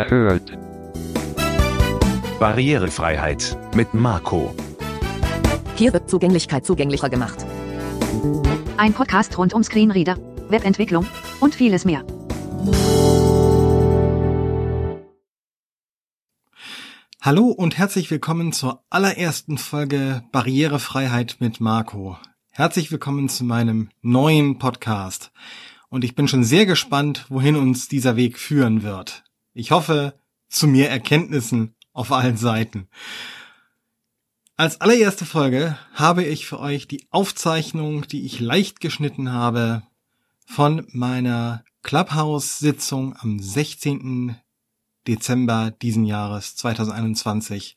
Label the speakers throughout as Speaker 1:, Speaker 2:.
Speaker 1: Ihr hört Barrierefreiheit mit Marco.
Speaker 2: Hier wird Zugänglichkeit zugänglicher gemacht.
Speaker 3: Ein Podcast rund um Screenreader, Webentwicklung und vieles mehr.
Speaker 4: Hallo und herzlich willkommen zur allerersten Folge Barrierefreiheit mit Marco. Herzlich willkommen zu meinem neuen Podcast. Und ich bin schon sehr gespannt, wohin uns dieser Weg führen wird. Ich hoffe, zu mehr Erkenntnissen auf allen Seiten. Als allererste Folge habe ich für euch die Aufzeichnung, die ich leicht geschnitten habe, von meiner Clubhouse-Sitzung am 16. Dezember diesen Jahres 2021,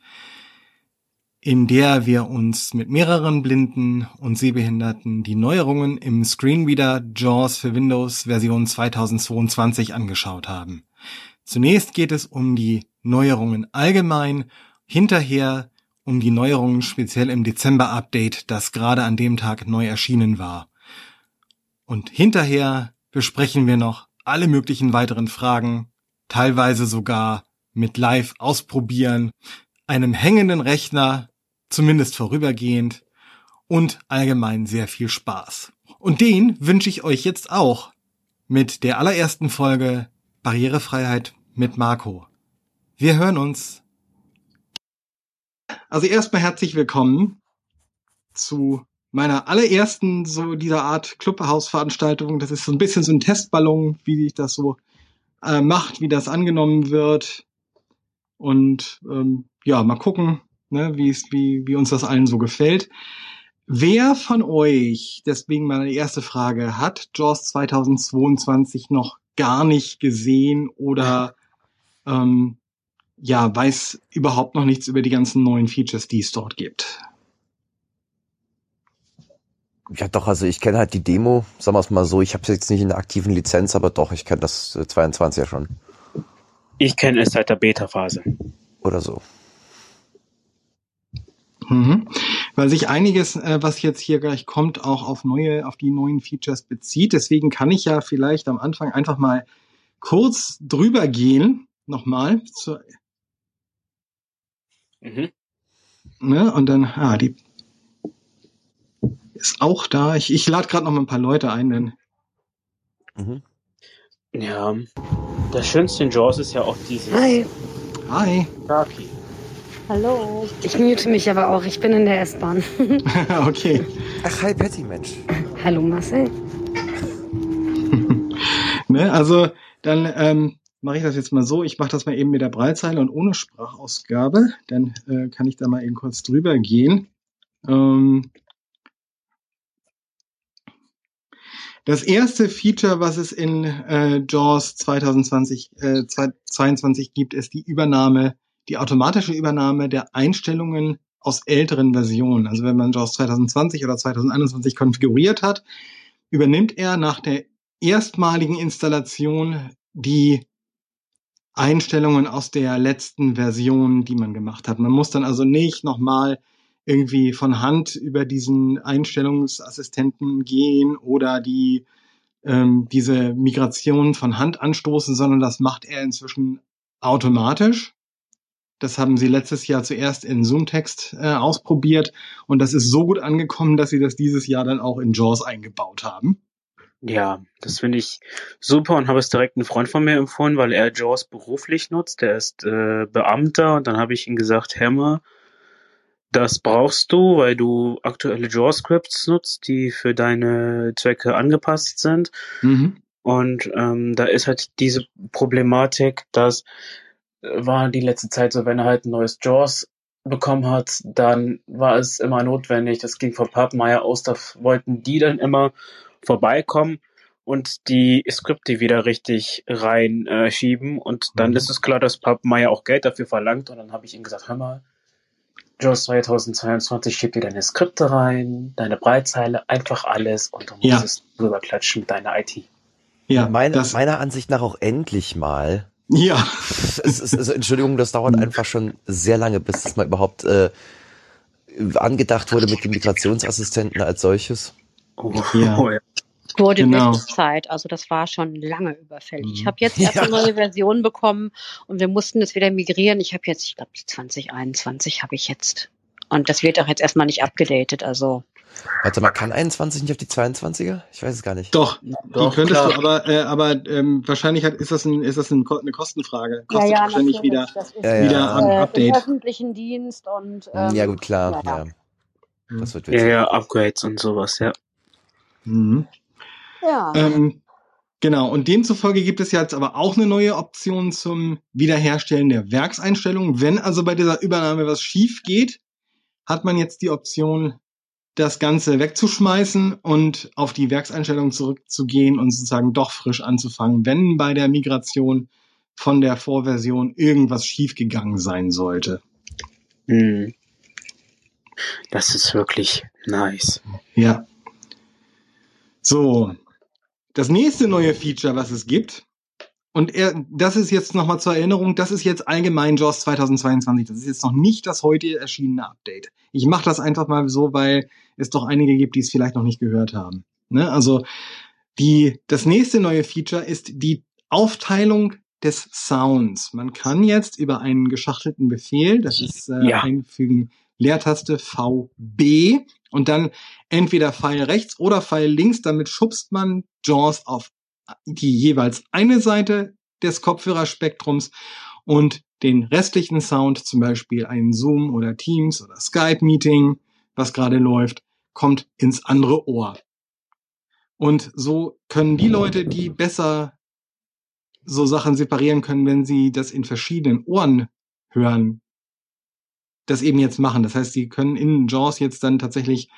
Speaker 4: in der wir uns mit mehreren Blinden und Sehbehinderten die Neuerungen im Screenreader JAWS für Windows Version 2022 angeschaut haben. Zunächst geht es um die Neuerungen allgemein, hinterher um die Neuerungen speziell im Dezember-Update, das gerade an dem Tag neu erschienen war. Und hinterher besprechen wir noch alle möglichen weiteren Fragen, teilweise sogar mit Live ausprobieren, einem hängenden Rechner, zumindest vorübergehend, und allgemein sehr viel Spaß. Und den wünsche ich euch jetzt auch mit der allerersten Folge Barrierefreiheit mit Marco. Wir hören uns. Also erstmal herzlich willkommen zu meiner allerersten so dieser Art Clubhouse-Veranstaltung. Das ist so ein bisschen so ein Testballon, wie sich das so äh, macht, wie das angenommen wird. Und ähm, ja, mal gucken, ne, wie es, wie, wie uns das allen so gefällt. Wer von euch, deswegen meine erste Frage, hat JAWS 2022 noch gar nicht gesehen oder ähm, ja, weiß überhaupt noch nichts über die ganzen neuen Features, die es dort gibt?
Speaker 5: Ja, doch, also ich kenne halt die Demo, sagen wir es mal so, ich habe es jetzt nicht in der aktiven Lizenz, aber doch, ich kenne das äh, 22 ja schon.
Speaker 6: Ich kenne es seit der Beta-Phase.
Speaker 5: Oder so.
Speaker 4: Mhm. Weil sich einiges, äh, was jetzt hier gleich kommt, auch auf neue, auf die neuen Features bezieht. Deswegen kann ich ja vielleicht am Anfang einfach mal kurz drüber gehen, nochmal. Zu,
Speaker 6: Mhm.
Speaker 4: ne? Und dann, ah, die ist auch da. Ich, ich lade gerade noch mal ein paar Leute ein, denn
Speaker 5: Mhm.
Speaker 6: Ja. Das Schönste in Jaws ist ja auch dieses
Speaker 7: Hi.
Speaker 4: hi.
Speaker 6: Sharky.
Speaker 7: Hallo. Ich mute mich aber auch. Ich bin in der S-Bahn.
Speaker 4: okay.
Speaker 5: Ach, hi Patty, Mensch.
Speaker 7: Hallo Marcel.
Speaker 4: Ne? Also dann ähm, mache ich das jetzt mal so. Ich mache das mal eben mit der Breitzeile und ohne Sprachausgabe. Dann äh, kann ich da mal eben kurz drüber gehen. Ähm, das erste Feature, was es in äh, JAWS 2020, äh, 22 gibt, ist die Übernahme, die automatische Übernahme der Einstellungen aus älteren Versionen. Also wenn man JAWS 2020 oder 2021 konfiguriert hat, übernimmt er nach der erstmaligen Installation die Einstellungen aus der letzten Version, die man gemacht hat. Man muss dann also nicht nochmal irgendwie von Hand über diesen Einstellungsassistenten gehen oder die ähm, diese Migration von Hand anstoßen, sondern das macht er inzwischen automatisch. Das haben sie letztes Jahr zuerst in Zoomtext äh, ausprobiert und das ist so gut angekommen, dass sie das dieses Jahr dann auch in JAWS eingebaut haben.
Speaker 6: Ja, das finde ich super und habe es direkt einem Freund von mir empfohlen, weil er Jaws beruflich nutzt. Der ist äh, Beamter und dann habe ich ihm gesagt, Hammer, das brauchst du, weil du aktuelle JAWS-Scripts nutzt, die für deine Zwecke angepasst sind.
Speaker 4: Mhm.
Speaker 6: Und ähm, da ist halt diese Problematik, dass war die letzte Zeit so, wenn er halt ein neues JAWS bekommen hat, dann war es immer notwendig, das ging von Pappmeier aus, da wollten die dann immer vorbeikommen und die Skripte wieder richtig rein äh, schieben und dann
Speaker 4: Mhm.
Speaker 6: ist es klar, dass Pappmeier auch Geld dafür verlangt und dann habe ich ihm gesagt, hör mal, JAWS 2022 schiebt dir deine Skripte rein, deine Breitzeile, einfach alles und du musst
Speaker 4: Ja.
Speaker 6: es drüber klatschen mit deiner IT.
Speaker 4: Ja,
Speaker 5: Meine,
Speaker 4: das,
Speaker 5: meiner Ansicht nach auch endlich mal.
Speaker 4: Ja,
Speaker 5: Es ist, also, Entschuldigung, das dauert einfach schon sehr lange, bis das mal überhaupt äh, angedacht wurde mit dem Migrationsassistenten als solches.
Speaker 6: Oh,
Speaker 4: Ja.
Speaker 6: oh ja.
Speaker 8: wurde
Speaker 4: Genau.
Speaker 8: Zeit. Also das war schon lange überfällig. Ich
Speaker 4: Mhm.
Speaker 8: habe jetzt erst
Speaker 5: Ja.
Speaker 8: eine neue Version bekommen und wir mussten es wieder migrieren. Ich habe jetzt, ich glaube, die 2021 habe ich jetzt. Und das wird auch jetzt erstmal nicht abgedatet. Also
Speaker 5: Warte mal, kann 21 nicht auf die 22er? Ich weiß es gar nicht.
Speaker 4: Doch,
Speaker 6: Doch,
Speaker 4: die könntest
Speaker 6: klar.
Speaker 4: du, aber, äh, aber ähm, wahrscheinlich hat, ist das, ein, ist das ein, eine Kostenfrage. Kostet wahrscheinlich wieder.
Speaker 8: Das ist
Speaker 5: Ja, ja.
Speaker 4: wieder am
Speaker 8: äh, im
Speaker 4: Update.
Speaker 8: öffentlichen Dienst und ähm,
Speaker 5: ja, gut, klar.
Speaker 8: ja.
Speaker 5: Ja. Das wird
Speaker 6: Ja, ja, Upgrades und sowas, ja.
Speaker 4: Mhm.
Speaker 8: ja.
Speaker 4: Ähm, genau, und demzufolge gibt es jetzt aber auch eine neue Option zum Wiederherstellen der Werkseinstellungen. Wenn also bei dieser Übernahme was schief geht, hat man jetzt die Option, das Ganze wegzuschmeißen und auf die Werkseinstellungen zurückzugehen und sozusagen doch frisch anzufangen, wenn bei der Migration von der Vorversion irgendwas schiefgegangen sein sollte.
Speaker 6: Hm. Das ist wirklich nice.
Speaker 4: Ja. So. Das nächste neue Feature, was es gibt, und er, das ist jetzt nochmal zur Erinnerung, das ist jetzt allgemein JAWS 2022. Das ist jetzt noch nicht das heute erschienene Update. Ich mache das einfach mal so, weil es doch einige gibt, die es vielleicht noch nicht gehört haben. Ne? Also die, das nächste neue Feature ist die Aufteilung des Sounds. Man kann jetzt über einen geschachtelten Befehl, das ist äh,
Speaker 6: Ja.
Speaker 4: einfügen Leertaste VB und dann entweder Pfeil rechts oder Pfeil links, damit schubst man JAWS auf die jeweils eine Seite des Kopfhörerspektrums und den restlichen Sound, zum Beispiel ein Zoom oder Teams oder Skype-Meeting, was gerade läuft, kommt ins andere Ohr. Und so können die Leute, die besser so Sachen separieren können, wenn sie das in verschiedenen Ohren hören, das eben jetzt machen. Das heißt, sie können in JAWS jetzt dann tatsächlich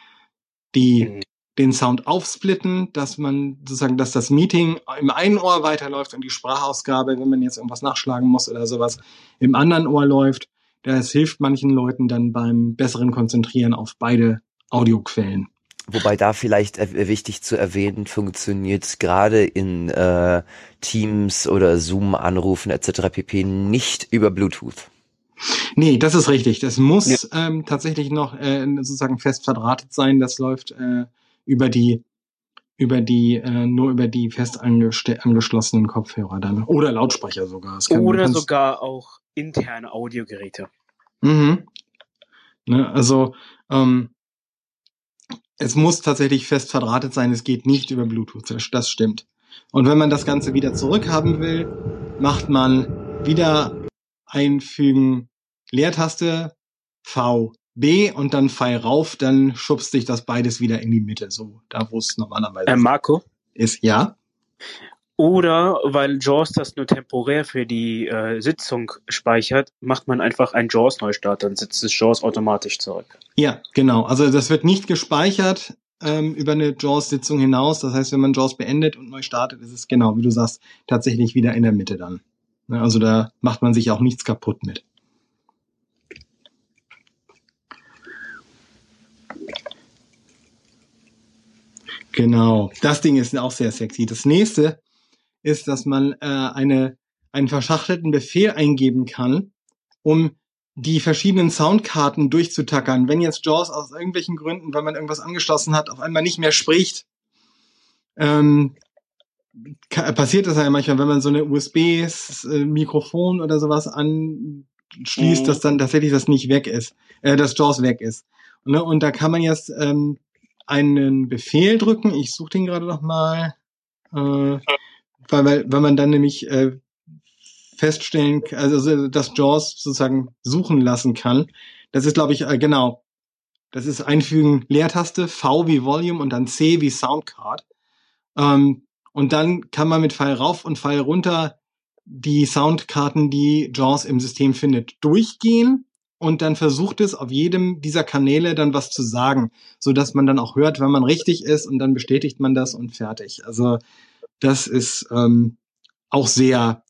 Speaker 4: die
Speaker 6: Mhm.
Speaker 4: Den Sound aufsplitten, dass man sozusagen, dass das Meeting im einen Ohr weiterläuft und die Sprachausgabe, wenn man jetzt irgendwas nachschlagen muss oder sowas, im anderen Ohr läuft. Das hilft manchen Leuten dann beim besseren Konzentrieren auf beide Audioquellen.
Speaker 5: Wobei da vielleicht wichtig zu erwähnen, funktioniert gerade in äh, Teams oder Zoom-Anrufen etc. pp. nicht über Bluetooth.
Speaker 4: Nee, das ist richtig. Das muss ähm, tatsächlich noch äh, sozusagen fest verdrahtet sein. Das läuft äh, über die über die äh, nur über die fest angeschlossenen Kopfhörer dann oder Lautsprecher sogar. Kann-
Speaker 6: Oder sogar auch interne Audiogeräte.
Speaker 4: Mhm. Ne, also ähm, es muss tatsächlich fest verdrahtet sein, es geht nicht über Bluetooth, das, das stimmt. Und wenn man das Ganze wieder zurückhaben will, macht man wieder einfügen Leertaste VB und dann Pfeil rauf, dann schubst sich das beides wieder in die Mitte, so da wo es normalerweise
Speaker 6: Äh, Marco?
Speaker 4: ist. Ja.
Speaker 6: Oder weil JAWS das nur temporär für die äh, Sitzung speichert, macht man einfach einen JAWS-Neustart, dann setzt das JAWS automatisch zurück.
Speaker 4: Ja, genau. Also das wird nicht gespeichert ähm, über eine JAWS-Sitzung hinaus. Das heißt, wenn man JAWS beendet und neu startet, ist es genau, wie du sagst, tatsächlich wieder in der Mitte dann. Ne, Also da macht man sich auch nichts kaputt mit. Genau, das Ding ist auch sehr sexy. Das nächste ist, dass man äh, eine, einen verschachtelten Befehl eingeben kann, um die verschiedenen Soundkarten durchzutackern. Wenn jetzt JAWS aus irgendwelchen Gründen, weil man irgendwas angeschlossen hat, auf einmal nicht mehr spricht, ähm, passiert das ja manchmal, wenn man so eine USB-Mikrofon oder sowas anschließt,
Speaker 6: Mhm.
Speaker 4: dass dann tatsächlich das nicht weg ist, äh, dass JAWS weg ist. Ne? Und da kann man jetzt ähm, einen Befehl drücken. Ich suche den gerade noch mal, äh, weil, weil, weil man dann nämlich äh, feststellen, k- also dass JAWS sozusagen suchen lassen kann. Das ist, glaube ich, äh, genau. Das ist einfügen Leertaste, V wie Volume und dann C wie Soundcard. Ähm, und dann kann man mit Pfeil rauf und Pfeil runter die Soundkarten, die JAWS im System findet, durchgehen und dann versucht es auf jedem dieser Kanäle dann was zu sagen, so dass man dann auch hört, wenn man richtig ist und dann bestätigt man das und fertig. Also das ist ähm, auch sehr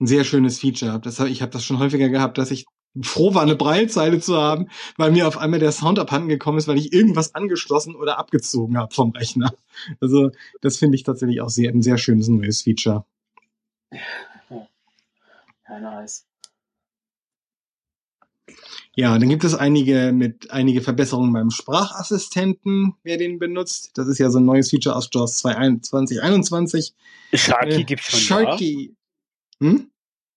Speaker 4: ein sehr schönes Feature. Das ich habe das schon häufiger gehabt, dass ich froh war, eine Breilzeile zu haben, weil mir auf einmal der Sound abhanden gekommen ist, weil ich irgendwas angeschlossen oder abgezogen habe vom Rechner. Also das finde ich tatsächlich auch sehr ein sehr schönes neues Feature.
Speaker 6: Ja, nice.
Speaker 4: Ja, dann gibt es einige mit einige Verbesserungen beim Sprachassistenten, wer den benutzt. Das ist ja so ein neues Feature aus JAWS 2021.
Speaker 6: Sharky
Speaker 4: Äh,
Speaker 6: gibt's schon
Speaker 4: Sharky. Hm?
Speaker 6: da.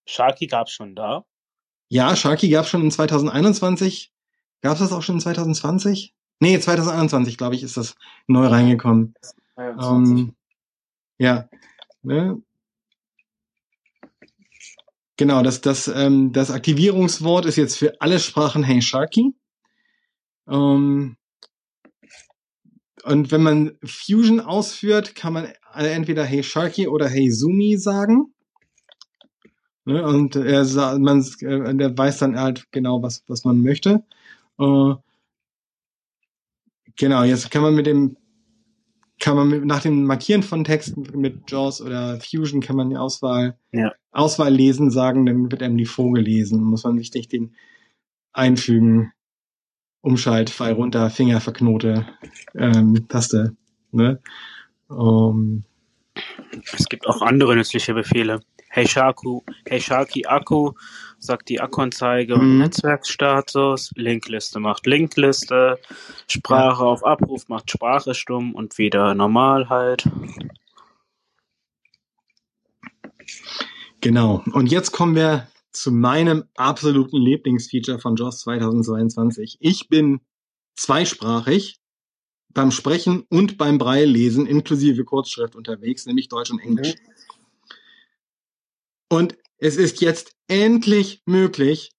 Speaker 6: Sharky gab's schon da.
Speaker 4: Ja, Sharky gab schon in 2021. Gab es das auch schon in 2020? Nee, 2021, glaube ich, ist das neu reingekommen.
Speaker 6: 23.
Speaker 4: Ähm, ja. Ne? Genau, das, das, ähm, das Aktivierungswort ist jetzt für alle Sprachen Hey Sharky. Ähm, und wenn man Fusion ausführt, kann man entweder Hey Sharky oder Hey Zoomy sagen. Ne? Und er, man, äh, der weiß dann halt genau, was, was man möchte. Äh, genau, jetzt kann man mit dem kann man mit, nach dem Markieren von Texten mit JAWS oder Fusion kann man die Auswahl,
Speaker 6: Ja.
Speaker 4: Auswahl lesen sagen, dann wird einem die vorgelesen. Muss man sich nicht den einfügen, Umschalt, Pfeil runter, Finger verknote, ähm, Taste. Ne? Ähm,
Speaker 6: Es gibt auch andere nützliche Befehle. Hey Shaku, Hey Sharky Akku sagt die Akkuanzeige und
Speaker 4: Mhm.
Speaker 6: Netzwerkstatus. Linkliste macht Linkliste. Sprache auf Abruf macht Sprache stumm und wieder normal halt.
Speaker 4: Genau. Und jetzt kommen wir zu meinem absoluten Lieblingsfeature von JAWS 2022. Ich bin zweisprachig beim Sprechen und beim Braillesen inklusive Kurzschrift unterwegs, nämlich Deutsch und Englisch. Und es ist jetzt endlich möglich,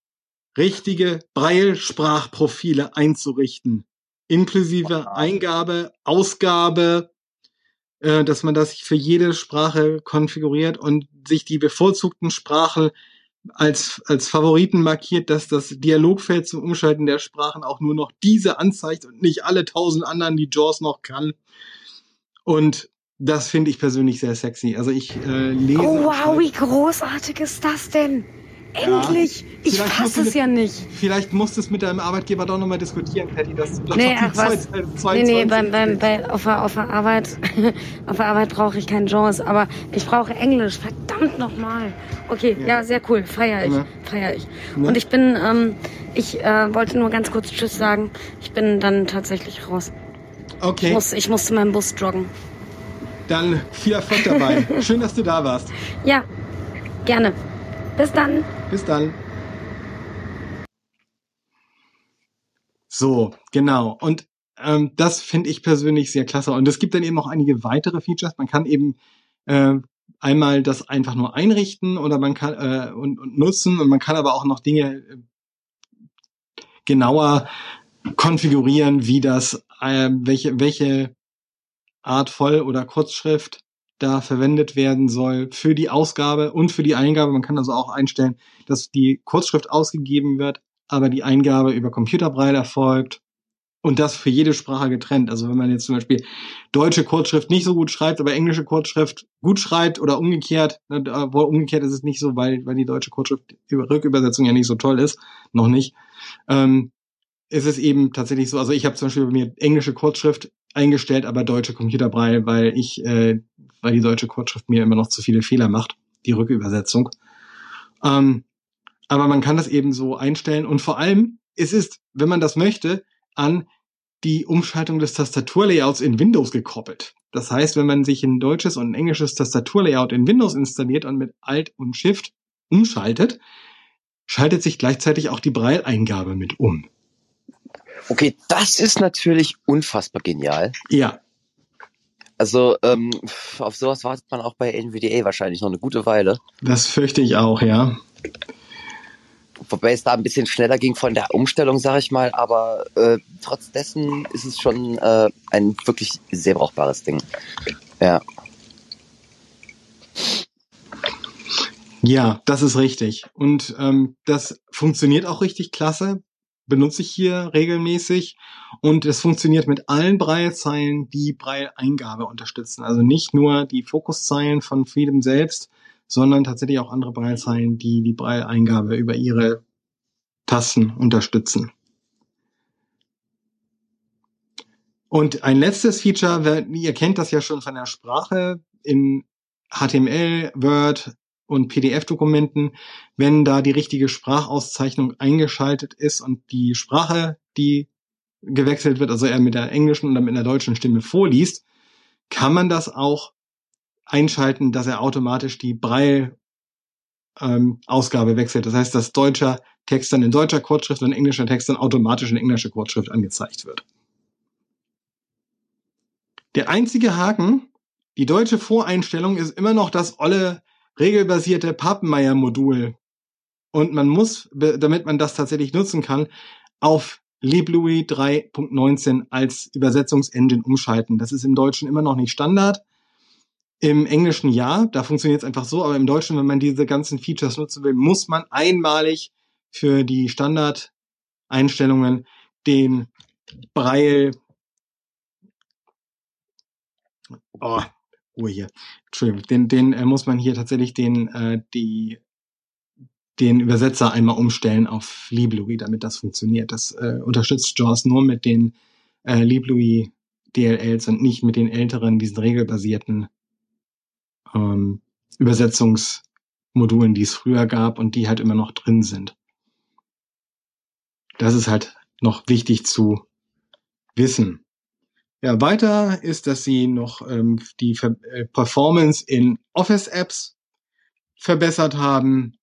Speaker 4: richtige Braille-Sprachprofile einzurichten, inklusive Eingabe, Ausgabe, äh, dass man das für jede Sprache konfiguriert und sich die bevorzugten Sprachen als, als Favoriten markiert, dass das Dialogfeld zum Umschalten der Sprachen auch nur noch diese anzeigt und nicht alle tausend anderen, die JAWS noch kann. Und das finde ich persönlich sehr sexy. Also ich äh, lese.
Speaker 7: Oh wow, wie großartig ist das denn?
Speaker 4: Ja.
Speaker 7: Endlich! Ich
Speaker 4: Vielleicht musst
Speaker 7: fasse es ja nicht.
Speaker 4: Vielleicht musst du es mit deinem Arbeitgeber doch nochmal diskutieren, Patty, dass du
Speaker 7: Nee, ach was.
Speaker 4: zwei-
Speaker 7: Nee,
Speaker 4: 22
Speaker 7: nee, beim, beim, bei, auf, der, auf der Arbeit, auf der Arbeit brauche ich kein JAWS, aber ich brauche Englisch. Verdammt nochmal. Okay, ja. sehr cool. Feier ich.
Speaker 4: Ja.
Speaker 7: Feier ich.
Speaker 4: Ja.
Speaker 7: Und ich bin, ähm, ich äh, wollte nur ganz kurz Tschüss sagen. Ich bin dann tatsächlich raus. Ich
Speaker 4: Okay,
Speaker 7: muss, ich muss zu meinem Bus joggen.
Speaker 4: Dann viel Erfolg dabei. Schön, dass du da warst.
Speaker 7: Ja, gerne. Bis dann.
Speaker 4: Bis dann. So, genau. Und ähm, das finde ich persönlich sehr klasse. Und es gibt dann eben auch einige weitere Features. Man kann eben äh, einmal das einfach nur einrichten oder man kann äh, und, und nutzen und man kann aber auch noch Dinge äh, genauer konfigurieren, wie das, äh, welche, welche Art Voll- oder Kurzschrift da verwendet werden soll für die Ausgabe und für die Eingabe. Man kann also auch einstellen, dass die Kurzschrift ausgegeben wird, aber die Eingabe über Computerbraille erfolgt und das für jede Sprache getrennt. Also wenn man jetzt zum Beispiel deutsche Kurzschrift nicht so gut schreibt, aber englische Kurzschrift gut schreibt oder umgekehrt, ne, obwohl umgekehrt ist es nicht so, weil, weil die deutsche Kurzschrift über Rückübersetzung ja nicht so toll ist, noch nicht. Ähm, ist es eben tatsächlich so, also ich habe zum Beispiel bei mir englische Kurzschrift eingestellt, aber deutsche Computerbraille, weil ich, äh, weil die deutsche Kurzschrift mir immer noch zu viele Fehler macht, die Rückübersetzung. Ähm, aber man kann das eben so einstellen und vor allem, es ist, wenn man das möchte, an die Umschaltung des Tastaturlayouts in Windows gekoppelt. Das heißt, wenn man sich ein deutsches und ein englisches Tastaturlayout in Windows installiert und mit Alt und Shift umschaltet, schaltet sich gleichzeitig auch die Braille-Eingabe mit um.
Speaker 5: Okay, das ist natürlich unfassbar genial.
Speaker 4: Ja,
Speaker 5: Also ähm, auf sowas wartet man auch bei NVDA wahrscheinlich noch eine gute Weile.
Speaker 4: das fürchte ich auch, ja.
Speaker 5: Wobei es da ein bisschen schneller ging von der Umstellung, sag ich mal. Aber äh, trotz dessen ist es schon äh, ein wirklich sehr brauchbares Ding. Ja.
Speaker 4: Ja, das ist richtig. Und ähm, das funktioniert auch richtig klasse. Benutze ich hier regelmäßig. Und es funktioniert mit allen Braillezeilen, die Braille-Eingabe unterstützen. Also nicht nur die Fokuszeilen von Freedom selbst, sondern tatsächlich auch andere Braillezeilen, die die Braille-Eingabe über ihre Tasten unterstützen. Und ein letztes Feature, ihr kennt das ja schon von der Sprache in HTML, Word, und PDF-Dokumenten, wenn da die richtige Sprachauszeichnung eingeschaltet ist und die Sprache, die gewechselt wird, also er mit der englischen oder mit der deutschen Stimme vorliest, kann man das auch einschalten, dass er automatisch die Braille ähm, Ausgabe wechselt. Das heißt, dass deutscher Text dann in deutscher Kurzschrift und englischer Text dann automatisch in englischer Kurzschrift angezeigt wird. Der einzige Haken, die deutsche Voreinstellung ist immer noch das olle regelbasierte Papenmeier-Modul. Und man muss, damit man das tatsächlich nutzen kann, auf LibLouis 3.19 als Übersetzungsengine umschalten. Das ist im Deutschen immer noch nicht Standard. Im Englischen ja, da funktioniert es einfach so, aber im Deutschen, wenn man diese ganzen Features nutzen will, muss man einmalig für die Standardeinstellungen den Braille oh, Ruhe hier. Entschuldigung, den, den äh, muss man hier tatsächlich den, äh, die, den Übersetzer einmal umstellen auf LibLouis, damit das funktioniert. Das äh, unterstützt JAWS nur mit den äh, LibLouis DLLs und nicht mit den älteren, diesen regelbasierten ähm, Übersetzungsmodulen, die es früher gab und die halt immer noch drin sind. Das ist halt noch wichtig zu wissen. Ja, weiter ist, dass sie noch ähm, die Ver äh, Performance in Office-Apps verbessert haben.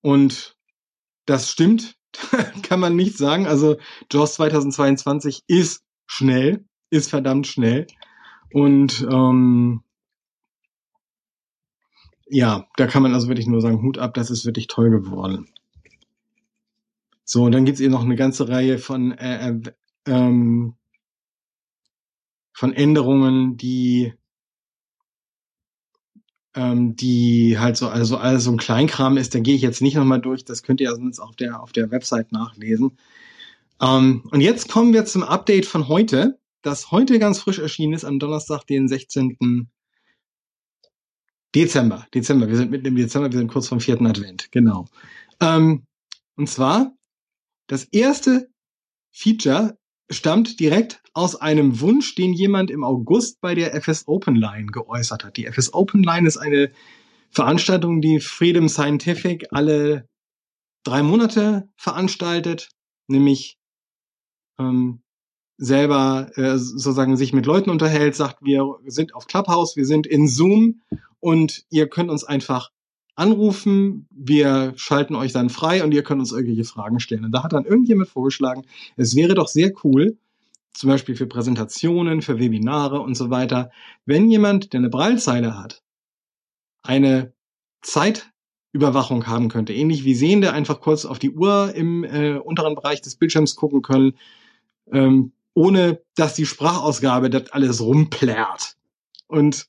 Speaker 4: Und das stimmt, kann man nicht sagen. Also JAWS 2022 ist schnell, ist verdammt schnell. Und ähm, ja, da kann man also wirklich nur sagen, Hut ab, das ist wirklich toll geworden. So, und dann gibt's eben noch eine ganze Reihe von, äh, äh, ähm, von Änderungen, die ähm, die halt so also alles so ein Kleinkram ist, da gehe ich jetzt nicht nochmal durch, das könnt ihr sonst auf der auf der Website nachlesen. Ähm, und jetzt kommen wir zum Update von heute, das heute ganz frisch erschienen ist am Donnerstag, den 16. Dezember. Dezember, wir sind mitten im Dezember, wir sind kurz vom vierten Advent, genau. Ähm, und zwar das erste Feature stammt direkt aus einem Wunsch, den jemand im August bei der FS Open Line geäußert hat. Die FS Open Line ist eine Veranstaltung, die Freedom Scientific alle drei Monate veranstaltet, nämlich ähm, selber äh, sozusagen sich mit Leuten unterhält, sagt, wir sind auf Clubhouse, wir sind in Zoom und ihr könnt uns einfach anrufen, wir schalten euch dann frei und ihr könnt uns irgendwelche Fragen stellen. Und da hat dann irgendjemand vorgeschlagen, es wäre doch sehr cool, zum Beispiel für Präsentationen, für Webinare und so weiter, wenn jemand, der eine Braillezeile hat, eine Zeitüberwachung haben könnte, ähnlich wie Sehende einfach kurz auf die Uhr im äh, unteren Bereich des Bildschirms gucken können, ähm, ohne dass die Sprachausgabe das alles rumplärt. Und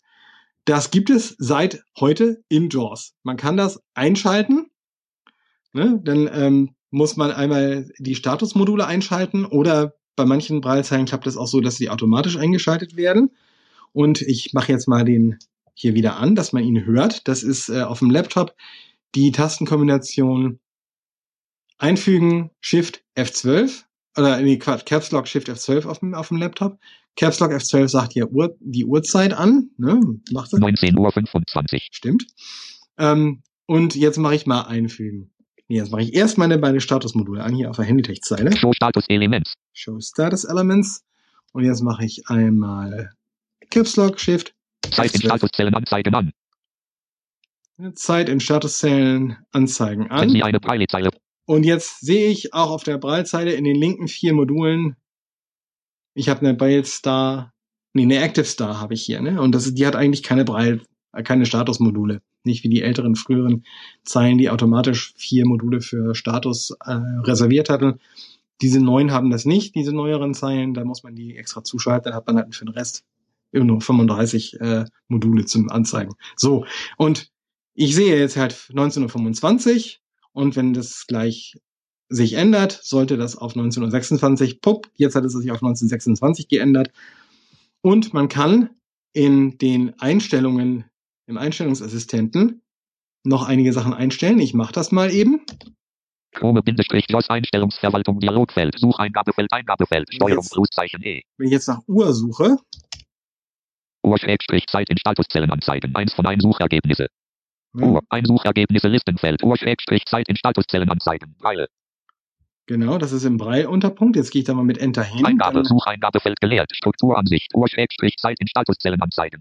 Speaker 4: das gibt es seit heute in JAWS. Man kann das einschalten. Ne? Dann ähm, muss man einmal die Statusmodule einschalten oder bei manchen Braillezeilen klappt es auch so, dass sie automatisch eingeschaltet werden. Und ich mache jetzt mal den hier wieder an, dass man ihn hört. Das ist äh, auf dem Laptop die Tastenkombination einfügen, Shift F12 oder nee, Quatsch, Caps Lock Shift F12 auf dem, auf dem Laptop. Caps Lock F12 sagt hier Uhr, die Uhrzeit an. Ne?
Speaker 9: Macht das? 19.25 Uhr.
Speaker 4: Stimmt. Ähm, und jetzt mache ich mal einfügen. Nee, jetzt mache ich erst meine beiden Statusmodule an, hier auf der Handytext-Zeile.
Speaker 9: Show Status Elements.
Speaker 4: Show Status Elements. Und jetzt mache ich einmal Caps Lock Shift.
Speaker 9: Zeit in Statuszellen anzeigen an.
Speaker 4: Zeit in Statuszellen anzeigen an.
Speaker 9: Wenn Sie eine
Speaker 4: und jetzt sehe ich auch auf der Braillezeile in den linken vier Modulen, ich habe eine Braille Star, nee, eine Active Star habe ich hier, ne? Und das die hat eigentlich keine Braille, äh, keine Statusmodule. Nicht wie die älteren, früheren Zeilen, die automatisch vier Module für Status äh, reserviert hatten. Diese neuen haben das nicht, diese neueren Zeilen, da muss man die extra zuschalten, dann hat man halt für den Rest nur 35 äh, Module zum Anzeigen. So, und ich sehe jetzt halt 1925 und wenn das gleich sich ändert, sollte das auf 1926, pupp, jetzt hat es sich auf 1926 geändert. Und man kann in den Einstellungen, im Einstellungsassistenten noch einige Sachen einstellen. Ich mache das mal eben.
Speaker 9: Chrome-JOS Einstellungsverwaltung Dialogfeld, Sucheingabefeld, Eingabefeld, Steuerung Pluszeichen E.
Speaker 4: Wenn ich jetzt nach Uhr suche.
Speaker 9: Uhr-Zeit in Statuszellen anzeigen, eins von ein Suchergebnisse.
Speaker 4: Ne?
Speaker 9: Uhr. Ein Suchergebnisse Listenfeld. Uhr Schrägstrich Zeit in Statuszellen anzeigen. Breile.
Speaker 4: Genau, das ist im Braille-Unterpunkt. Jetzt gehe ich da mal mit Enter hin.
Speaker 9: Eingabe. Sucheingabefeld geleert. Strukturansicht. Uhr Schrägstrich Zeit in Statuszellen.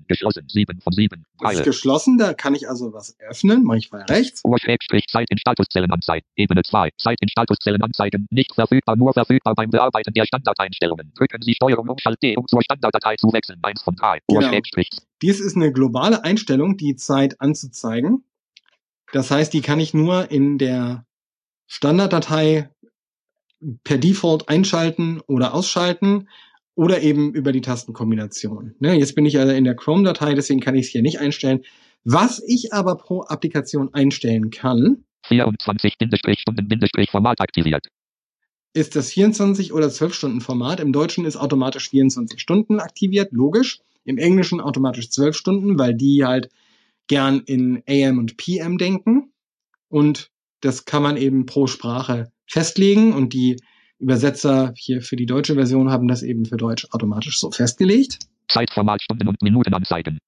Speaker 9: Geschlossen. 7 von 7.
Speaker 4: das ist geschlossen, da kann ich also was öffnen. Mache ich bei rechts.
Speaker 9: Uhr Schrägstrich Zeit in Statuszellen. Ebene 2. Zeit in Statuszellen. Nicht verfügbar. Nur verfügbar beim Bearbeiten der Standardeinstellungen. Drücken Sie Steuerung Umschalt D, um zur Standarddatei zu wechseln. 1 von 3. Uhr
Speaker 4: Genau. Dies ist eine globale Einstellung, die Zeit anzuzeigen. Das heißt, die kann ich nur in der Standarddatei per Default einschalten oder ausschalten oder eben über die Tastenkombination. Ne, jetzt bin ich also in der Chrome-Datei, deswegen kann ich es hier nicht einstellen. Was ich aber pro Applikation einstellen kann,
Speaker 9: 24 Bindestrich Stunden Format aktiviert.
Speaker 4: ist das 24 oder 12 Stunden Format. Im Deutschen ist automatisch 24 Stunden aktiviert, logisch. Im Englischen automatisch 12 Stunden, weil die halt gern in AM und PM denken. Und das kann man eben pro Sprache festlegen und die Übersetzer hier für die deutsche Version haben das eben für Deutsch automatisch so festgelegt.
Speaker 9: Zeitformat Stunden und Minuten anzeigen.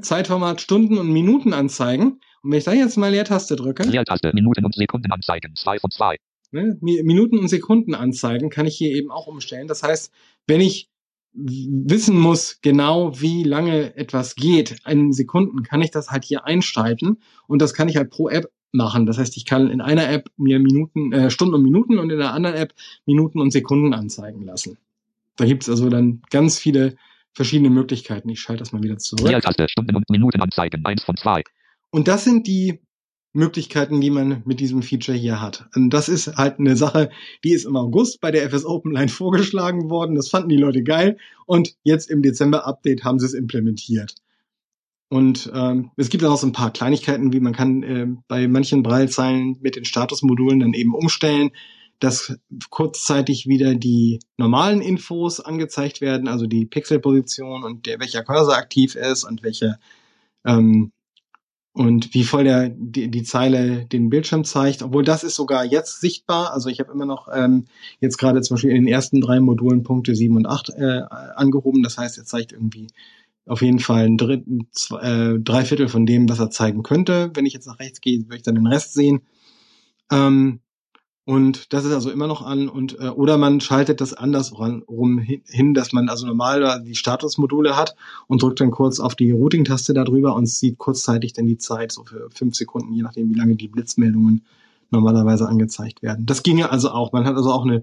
Speaker 4: Zeitformat Stunden und Minuten anzeigen. Und wenn ich da jetzt mal Leertaste drücke,
Speaker 9: Leertaste Minuten und Sekunden anzeigen. 2 von 2.
Speaker 4: ne, Mi- Minuten und Sekunden anzeigen, kann ich hier eben auch umstellen. Das heißt, wenn ich wissen muss, genau wie lange etwas geht, in Sekunden, kann ich das halt hier einschalten und das kann ich halt pro App machen. Das heißt, ich kann in einer App mir Minuten, äh, Stunden und Minuten und in der anderen App Minuten und Sekunden anzeigen lassen. Da gibt's also dann ganz viele verschiedene Möglichkeiten. Ich schalte das mal wieder zurück.
Speaker 9: Leertaste Stunden und Minuten anzeigen. 1 von 2.
Speaker 4: Und das sind die Möglichkeiten, die man mit diesem Feature hier hat. Und das ist halt eine Sache, die ist im August bei der FS Open Line vorgeschlagen worden. Das fanden die Leute geil. Und jetzt im Dezember Update haben sie es implementiert. Und ähm, es gibt auch so ein paar Kleinigkeiten, wie man kann äh, bei manchen Braillezeilen mit den Statusmodulen dann eben umstellen, dass kurzzeitig wieder die normalen Infos angezeigt werden, also die Pixelposition und der welcher Cursor aktiv ist und welche ähm, und wie voll der die, die Zeile den Bildschirm zeigt, obwohl das ist sogar jetzt sichtbar. Also ich habe immer noch ähm, jetzt gerade zum Beispiel in den ersten drei Modulen Punkte 7 und 8 äh, angehoben. Das heißt, er zeigt irgendwie auf jeden Fall ein Drittel, zwei, äh, drei Viertel von dem, was er zeigen könnte. Wenn ich jetzt nach rechts gehe, würde ich dann den Rest sehen. Ähm, und das ist also immer noch an und äh, oder man schaltet das andersrum hin, dass man also normal da die Statusmodule hat und drückt dann kurz auf die Routing-Taste darüber und sieht kurzzeitig dann die Zeit, so für fünf Sekunden, je nachdem, wie lange die Blitzmeldungen normalerweise angezeigt werden. Das ginge also auch. Man hat also auch eine,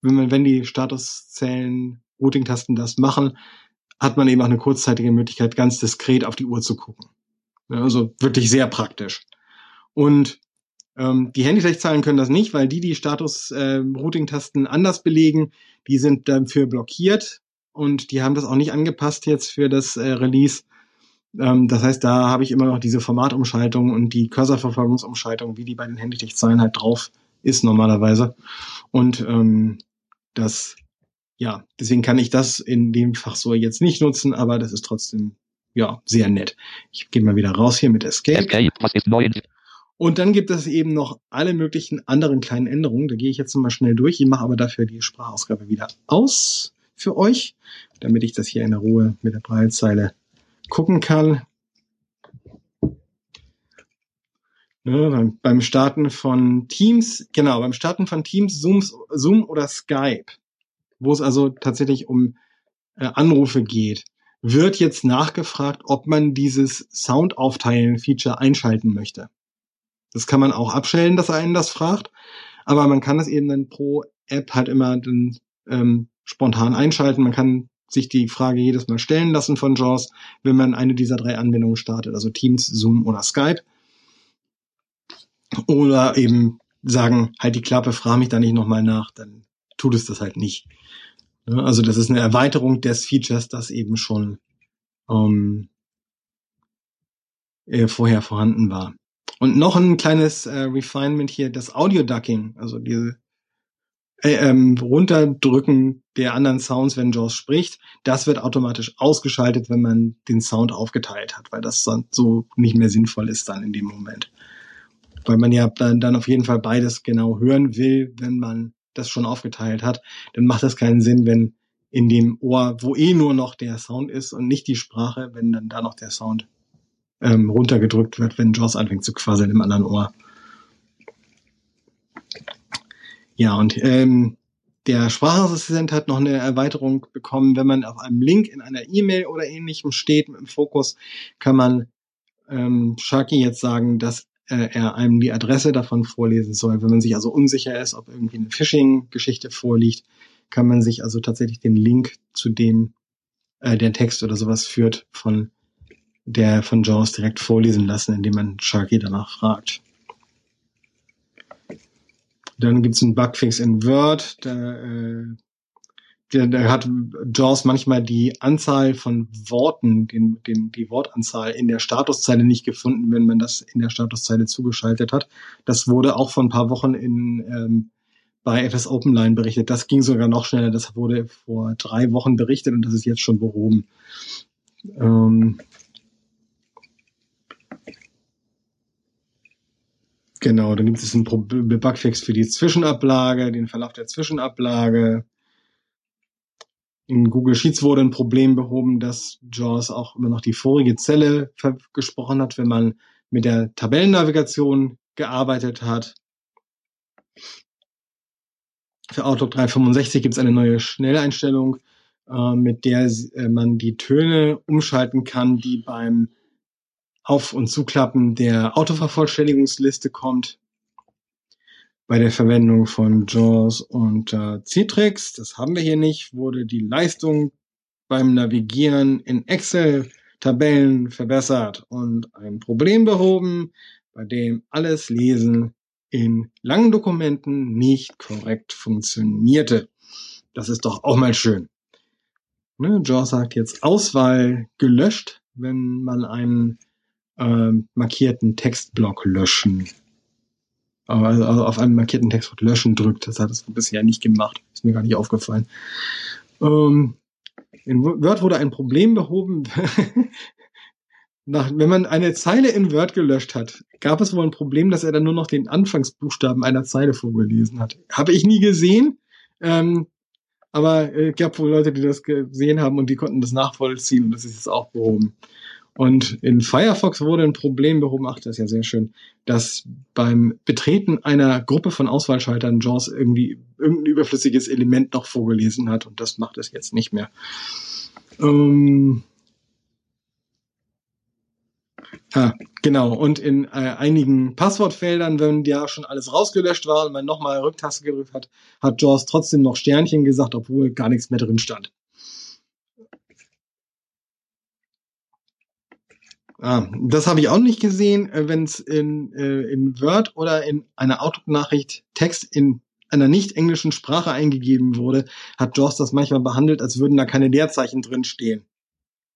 Speaker 4: wenn man, wenn die Statuszellen Routing-Tasten das machen, hat man eben auch eine kurzzeitige Möglichkeit, ganz diskret auf die Uhr zu gucken. Also wirklich sehr praktisch. Und ähm, die Handyflechtzahlen können das nicht, weil die die Status-Routing-Tasten anders belegen. Die sind dafür blockiert und die haben das auch nicht angepasst jetzt für das äh, Release. Ähm, das heißt, da habe ich immer noch diese Formatumschaltung und die Cursor-Verfolgungsumschaltung, wie die bei den Handyflechtzahlen halt drauf ist normalerweise. Und ähm, das, ja, deswegen kann ich das in dem Fach so jetzt nicht nutzen, aber das ist trotzdem, ja, sehr nett. Ich gehe mal wieder raus hier mit Escape.
Speaker 9: Escape. Was ist neu
Speaker 4: Und dann gibt es eben noch alle möglichen anderen kleinen Änderungen. Da gehe ich jetzt mal schnell durch. Ich mache aber dafür die Sprachausgabe wieder aus für euch, damit ich das hier in der Ruhe mit der Breilzeile gucken kann. Ne, beim, beim Starten von Teams, genau, beim Starten von Teams, Zooms, Zoom oder Skype, wo es also tatsächlich um äh, Anrufe geht, wird jetzt nachgefragt, ob man dieses Soundaufteilen-Feature einschalten möchte. Das kann man auch abstellen, dass er einen das fragt. Aber man kann das eben dann pro App halt immer dann, ähm, spontan einschalten. Man kann sich die Frage jedes Mal stellen lassen von JAWS, wenn man eine dieser drei Anwendungen startet, also Teams, Zoom oder Skype. Oder eben sagen, halt die Klappe, frag mich da nicht nochmal nach, dann tut es das halt nicht. Ja, also das ist eine Erweiterung des Features, das eben schon ähm, äh, vorher vorhanden war. Und noch ein kleines äh, Refinement hier, das Audio Ducking, also diese äh, ähm, Runterdrücken der anderen Sounds, wenn JAWS spricht, das wird automatisch ausgeschaltet, wenn man den Sound aufgeteilt hat, weil das so nicht mehr sinnvoll ist dann in dem Moment. Weil man ja dann auf jeden Fall beides genau hören will, wenn man das schon aufgeteilt hat, dann macht das keinen Sinn, wenn in dem Ohr, wo eh nur noch der Sound ist und nicht die Sprache, wenn dann da noch der Sound ähm, runtergedrückt wird, wenn JAWS anfängt zu quasseln im anderen Ohr. Ja, und ähm, der Sprachassistent hat noch eine Erweiterung bekommen. Wenn man auf einem Link in einer E-Mail oder ähnlichem steht im Fokus, kann man ähm, Sharky jetzt sagen, dass er einem die Adresse davon vorlesen soll. Wenn man sich also unsicher ist, ob irgendwie eine Phishing-Geschichte vorliegt, kann man sich also tatsächlich den Link zu dem äh, der Text oder sowas führt von der von Jaws direkt vorlesen lassen, indem man Sharky danach fragt. Dann gibt's einen Bugfix in Word, da, äh, da, hat Jaws manchmal die Anzahl von Worten, den, den, die Wortanzahl in der Statuszeile nicht gefunden, wenn man das in der Statuszeile zugeschaltet hat. Das wurde auch vor ein paar Wochen in ähm, bei FS OpenLine berichtet. Das ging sogar noch schneller. Das wurde vor drei Wochen berichtet und das ist jetzt schon behoben. Ähm, Genau, dann gibt es einen Bugfix für die Zwischenablage, den Verlauf der Zwischenablage. In Google Sheets wurde ein Problem behoben, dass JAWS auch immer noch die vorige Zelle gesprochen hat, wenn man mit der Tabellennavigation gearbeitet hat. Für Outlook 365 gibt es eine neue Schnelleinstellung, äh, mit der äh, man die Töne umschalten kann, die beim auf- und Zuklappen der Autovervollständigungsliste kommt. Bei der Verwendung von JAWS und äh, Citrix, das haben wir hier nicht, wurde die Leistung beim Navigieren in Excel-Tabellen verbessert und ein Problem behoben, bei dem alles Lesen in langen Dokumenten nicht korrekt funktionierte. Das ist doch auch mal schön. Ne, JAWS sagt jetzt Auswahl gelöscht, wenn man einen ähm, markierten Textblock löschen. Also auf einen markierten Textblock löschen drückt. Das hat es bisher nicht gemacht. Ist mir gar nicht aufgefallen. Ähm, in Word wurde ein Problem behoben. Nach, wenn man eine Zeile in Word gelöscht hat, gab es wohl ein Problem, dass er dann nur noch den Anfangsbuchstaben einer Zeile vorgelesen hat. Habe ich nie gesehen, ähm, aber es äh, gab wohl Leute, die das gesehen haben und die konnten das nachvollziehen und das ist jetzt auch behoben. Und in Firefox wurde ein Problem behoben, ach, das ist ja sehr schön, dass beim Betreten einer Gruppe von Auswahlschaltern JAWS irgendwie irgendein überflüssiges Element noch vorgelesen hat und das macht es jetzt nicht mehr. Ähm Ah, genau. Und in äh, einigen Passwortfeldern, wenn ja schon alles rausgelöscht war und man nochmal Rücktaste gedrückt hat, hat JAWS trotzdem noch Sternchen gesagt, obwohl gar nichts mehr drin stand. Ah, das habe ich auch nicht gesehen, äh, wenn es in, äh, in Word oder in einer Outlook-Nachricht Text in einer nicht englischen Sprache eingegeben wurde, hat JAWS das manchmal behandelt, als würden da keine Leerzeichen drin stehen.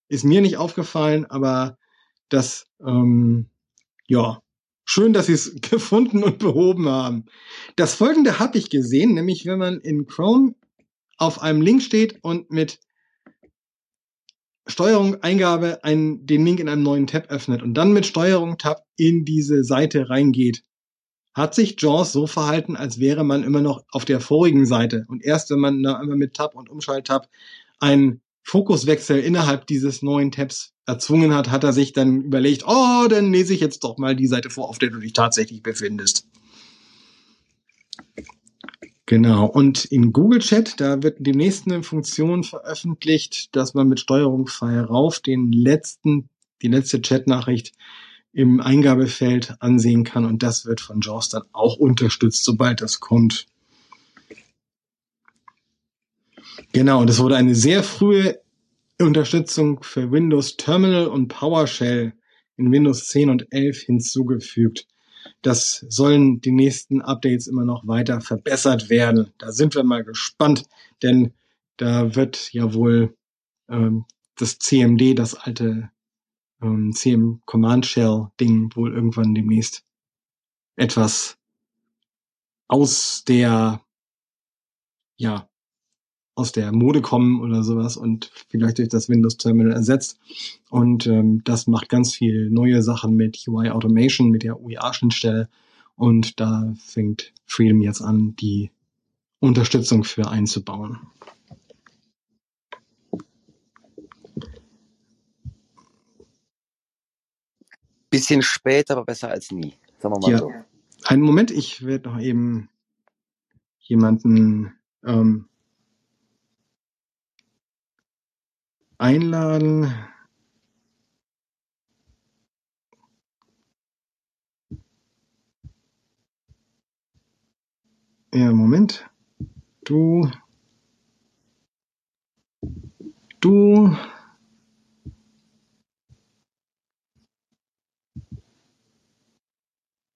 Speaker 4: Ist mir nicht aufgefallen, aber das, ähm, ja, schön, dass sie es gefunden und behoben haben. Das folgende habe ich gesehen, nämlich wenn man in Chrome auf einem Link steht und mit Steuerung Eingabe einen, den Link in einem neuen Tab öffnet und dann mit Steuerung Tab in diese Seite reingeht, hat sich JAWS so verhalten, als wäre man immer noch auf der vorigen Seite. Und erst wenn man da immer mit Tab und Umschalt-Tab einen Fokuswechsel innerhalb dieses neuen Tabs erzwungen hat, hat er sich dann überlegt, oh, dann lese ich jetzt doch mal die Seite vor, auf der du dich tatsächlich befindest. Genau. Und in Google Chat, da wird demnächst eine Funktion veröffentlicht, dass man mit Steuerung Pfeil rauf den letzten, die letzte Chatnachricht im Eingabefeld ansehen kann. Und das wird von JAWS dann auch unterstützt, sobald das kommt. Genau. Und es wurde eine sehr frühe Unterstützung für Windows Terminal und PowerShell in Windows 10 und 11 hinzugefügt. Das sollen die nächsten Updates immer noch weiter verbessert werden. Da sind wir mal gespannt, denn da wird ja wohl ähm, das CMD, das alte ähm, CM Command Shell Ding wohl irgendwann demnächst etwas aus der ja aus der Mode kommen oder sowas und vielleicht durch das Windows Terminal ersetzt. Und ähm, das macht ganz viel neue Sachen mit UI Automation, mit der UIA-Schnittstelle. Und da fängt Freedom jetzt an, die Unterstützung für einzubauen.
Speaker 5: Bisschen spät, aber besser als nie. Sagen wir mal
Speaker 4: Ja.
Speaker 5: so.
Speaker 4: Einen Moment, ich werde noch eben jemanden ähm, einladen. Ja, Moment. Du. Du.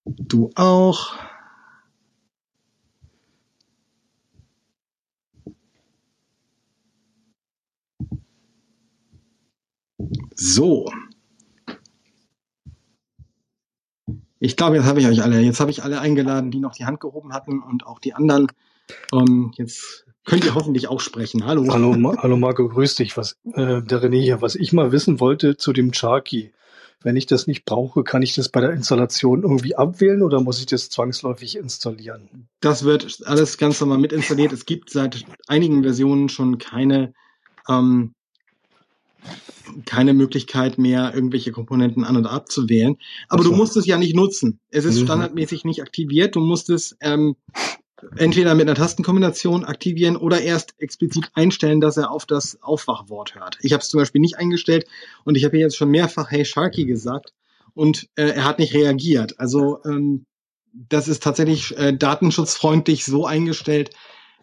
Speaker 4: Du auch. So. Ich glaube, jetzt habe ich euch alle. Jetzt habe ich alle eingeladen, die noch die Hand gehoben hatten und auch die anderen. Ähm, jetzt könnt ihr hoffentlich auch sprechen. Hallo.
Speaker 10: Hallo, Ma hallo Marco, grüß dich. Was, äh, der René hier. Was ich mal wissen wollte zu dem Charky. Wenn ich das nicht brauche, kann ich das bei der Installation irgendwie abwählen oder muss ich das zwangsläufig installieren?
Speaker 4: Das wird alles ganz normal mit installiert. Es gibt seit einigen Versionen schon keine, ähm, keine Möglichkeit mehr, irgendwelche Komponenten an- oder abzuwählen. Aber
Speaker 10: so.
Speaker 4: du musst es ja nicht nutzen. Es ist
Speaker 10: Mhm.
Speaker 4: standardmäßig nicht aktiviert. Du musst es ähm, entweder mit einer Tastenkombination aktivieren oder erst explizit einstellen, dass er auf das Aufwachwort hört. Ich habe es zum Beispiel nicht eingestellt und ich habe hier jetzt schon mehrfach Hey Sharky gesagt und äh, er hat nicht reagiert. Also ähm, das ist tatsächlich äh, datenschutzfreundlich so eingestellt,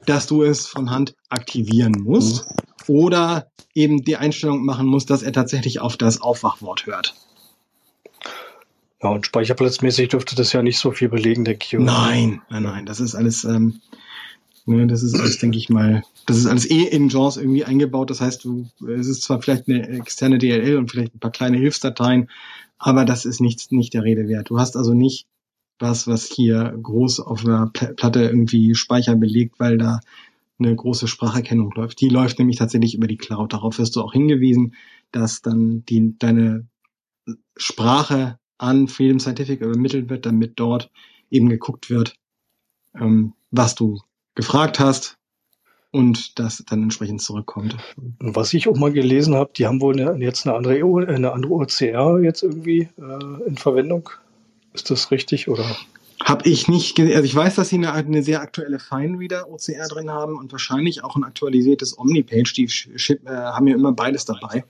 Speaker 4: dass du es von Hand aktivieren musst oder eben die Einstellung machen musst, dass er tatsächlich auf das Aufwachwort hört.
Speaker 10: Ja, und speicherplatzmäßig dürfte das ja nicht so viel belegen, denke ich. oder?
Speaker 4: Nein, nein, nein, das ist alles, ähm, ne, das ist alles, denke ich mal, das ist alles eh in JAWS irgendwie eingebaut. Das heißt, du, es ist zwar vielleicht eine externe DLL und vielleicht ein paar kleine Hilfsdateien, aber das ist nicht, nicht der Rede wert. Du hast also nicht was, was hier groß auf Pla- Platte irgendwie Speicher belegt, weil da eine große Spracherkennung läuft. Die läuft nämlich tatsächlich über die Cloud. Darauf wirst du auch hingewiesen, dass dann die, deine Sprache an Freedom Scientific übermittelt wird, damit dort eben geguckt wird, ähm, was du gefragt hast und das dann entsprechend zurückkommt.
Speaker 10: Was ich auch mal gelesen habe, die haben wohl eine, jetzt eine andere, eine andere OCR jetzt irgendwie äh, in Verwendung. Ist das richtig oder?
Speaker 4: Hab ich nicht, ge- also ich weiß, dass sie eine, eine sehr aktuelle Finereader OCR drin haben und wahrscheinlich auch ein aktualisiertes Omnipage. Die äh, haben ja immer beides dabei,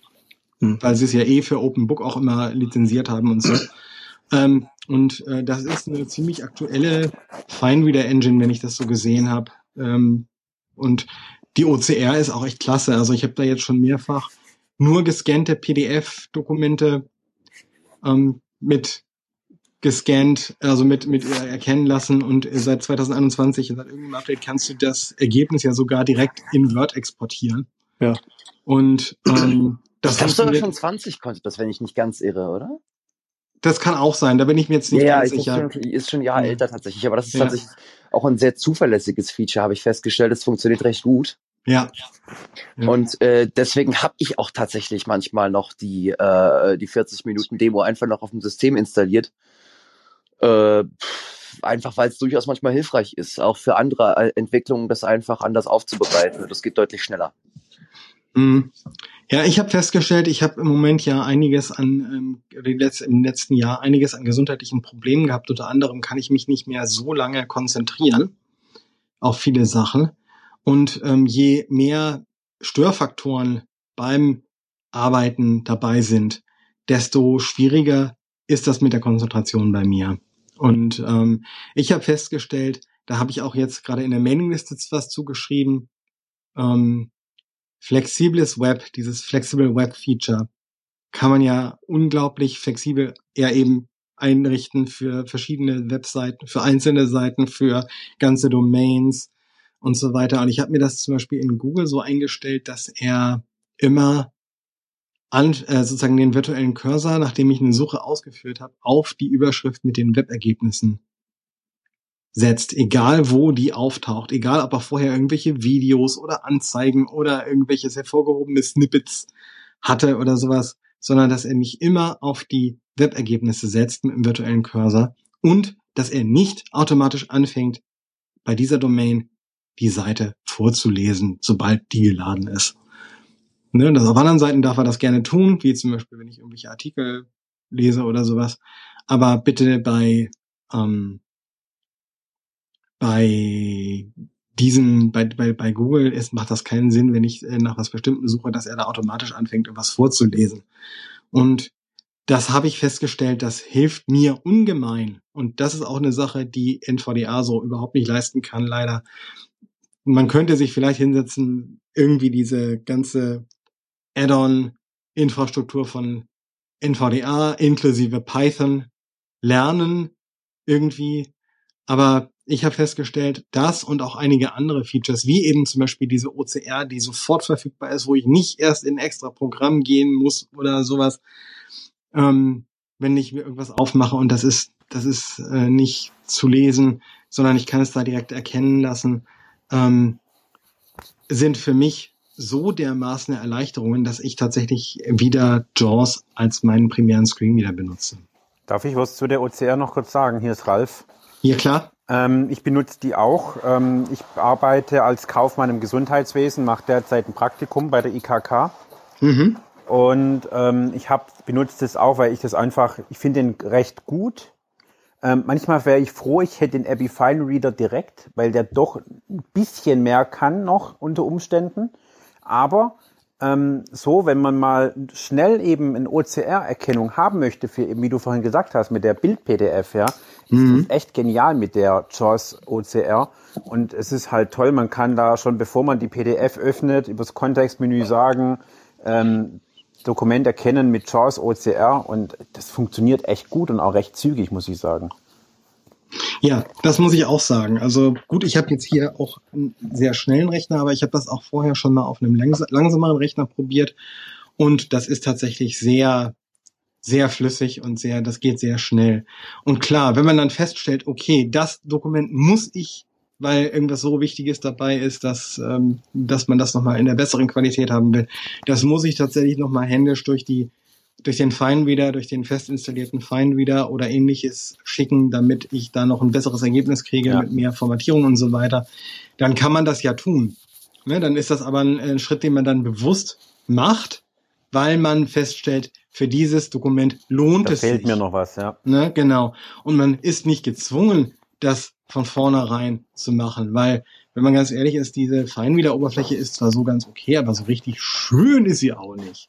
Speaker 10: Hm.
Speaker 4: weil sie es ja eh für Open Book auch immer lizenziert haben und so. Ähm, und äh, das ist eine ziemlich aktuelle Finereader Engine, wenn ich das so gesehen habe. Ähm, und die OCR ist auch echt klasse. Also ich habe da jetzt schon mehrfach nur gescannte PDF-Dokumente ähm, mit gescannt, also mit, mit erkennen lassen und seit 2021, seit irgendeinem Update, kannst du das Ergebnis ja sogar direkt in Word exportieren.
Speaker 10: Ja.
Speaker 4: Und ähm, das,
Speaker 5: Ich glaube sogar schon 20 konnte das, wenn ich nicht ganz irre, oder?
Speaker 4: das kann auch sein, da bin ich mir jetzt nicht
Speaker 5: ja,
Speaker 4: ganz
Speaker 5: ich
Speaker 4: sicher.
Speaker 5: Schon, ist schon ein Jahr
Speaker 4: Ja.
Speaker 5: älter tatsächlich, aber das ist
Speaker 4: Ja.
Speaker 5: tatsächlich auch ein sehr zuverlässiges Feature, habe ich festgestellt. Es funktioniert recht gut.
Speaker 4: Ja. Ja.
Speaker 5: Und äh, deswegen habe ich auch tatsächlich manchmal noch die, äh, die 40 Minuten Demo einfach noch auf dem System installiert. Äh, einfach weil es durchaus manchmal hilfreich ist, auch für andere äh, Entwicklungen das einfach anders aufzubereiten. Das geht deutlich schneller.
Speaker 4: Mhm. Ja, ich habe festgestellt, ich habe im Moment ja einiges an ähm, im letzten Jahr einiges an gesundheitlichen Problemen gehabt. Unter anderem kann ich mich nicht mehr so lange konzentrieren auf viele Sachen. Und ähm, je mehr Störfaktoren beim Arbeiten dabei sind, desto schwieriger ist das mit der Konzentration bei mir. Und ähm, ich habe festgestellt, da habe ich auch jetzt gerade in der Mailingliste was zugeschrieben, ähm, flexibles Web, dieses Flexible Web Feature, kann man ja unglaublich flexibel eher eben einrichten für verschiedene Webseiten, für einzelne Seiten, für ganze Domains und so weiter. Und ich habe mir das zum Beispiel in Google so eingestellt, dass er immer an, äh, sozusagen den virtuellen Cursor, nachdem ich eine Suche ausgeführt habe, auf die Überschrift mit den Webergebnissen setzt, egal wo die auftaucht, egal ob er vorher irgendwelche Videos oder Anzeigen oder irgendwelches hervorgehobene Snippets hatte oder sowas, sondern dass er mich immer auf die Webergebnisse setzt mit dem virtuellen Cursor und dass er nicht automatisch anfängt, bei dieser Domain die Seite vorzulesen, sobald die geladen ist. Ne, das auf anderen Seiten darf er das gerne tun, wie zum Beispiel, wenn ich irgendwelche Artikel lese oder sowas. Aber bitte bei ähm, bei diesen, bei, bei, bei Google ist, macht das keinen Sinn, wenn ich äh, nach was Bestimmten suche, dass er da automatisch anfängt, irgendwas vorzulesen. Und das habe ich festgestellt, das hilft mir ungemein. Und das ist auch eine Sache, die NVDA so überhaupt nicht leisten kann, leider. Man könnte sich vielleicht hinsetzen, irgendwie diese ganze Add-on-Infrastruktur von NVDA inklusive Python lernen irgendwie. Aber ich habe festgestellt, das und auch einige andere Features, wie eben zum Beispiel diese OCR, die sofort verfügbar ist, wo ich nicht erst in extra Programm gehen muss oder sowas, ähm, wenn ich mir irgendwas aufmache und das ist, das ist äh, nicht zu lesen, sondern ich kann es da direkt erkennen lassen, ähm, sind für mich so dermaßen Erleichterungen, dass ich tatsächlich wieder JAWS als meinen primären Screen wieder benutze.
Speaker 11: Darf ich was zu der OCR noch kurz sagen? Hier ist Ralf.
Speaker 4: Ja, klar.
Speaker 11: Ähm, ich benutze die auch. Ähm, ich arbeite als Kaufmann im Gesundheitswesen, mache derzeit ein Praktikum bei der IKK.
Speaker 4: Mhm.
Speaker 11: Und ähm, ich habe benutzt es auch, weil ich das einfach, ich finde den recht gut. Ähm, manchmal wäre ich froh, ich hätte den Abby Fine Reader direkt, weil der doch ein bisschen mehr kann noch unter Umständen. Aber ähm, so, wenn man mal schnell eben eine OCR-Erkennung haben möchte, für wie du vorhin gesagt hast, mit der Bild-PDF, ja,
Speaker 4: Mhm.
Speaker 11: ist das echt genial mit der JAWS OCR. Und es ist halt toll, man kann da schon, bevor man die PDF öffnet, übers Kontextmenü sagen, ähm, Dokument erkennen mit JAWS OCR und das funktioniert echt gut und auch recht zügig, muss ich sagen.
Speaker 4: Ja, das muss ich auch sagen. Also gut, ich habe jetzt hier auch einen sehr schnellen Rechner, aber ich habe das auch vorher schon mal auf einem langs langsameren Rechner probiert und das ist tatsächlich sehr sehr flüssig und sehr, das geht sehr schnell. Und klar, wenn man dann feststellt, okay, das Dokument muss ich, weil irgendwas so Wichtiges dabei ist, dass, ähm, dass man das nochmal in der besseren Qualität haben will, das muss ich tatsächlich nochmal händisch durch die durch den Finereader, durch den fest installierten Finereader oder ähnliches schicken, damit ich da noch ein besseres Ergebnis kriege
Speaker 11: Ja.
Speaker 4: mit mehr Formatierung und so weiter, dann kann man das ja tun. Ne, dann ist das aber ein, ein Schritt, den man dann bewusst macht, weil man feststellt, für dieses Dokument lohnt
Speaker 11: Da
Speaker 4: es
Speaker 11: fehlt
Speaker 4: sich.
Speaker 11: mir noch was, ja.
Speaker 4: Ne, genau. Und man ist nicht gezwungen, das von vornherein zu machen, weil, wenn man ganz ehrlich ist, diese Feinwiederoberfläche ist zwar so ganz okay, aber so richtig schön ist sie auch nicht.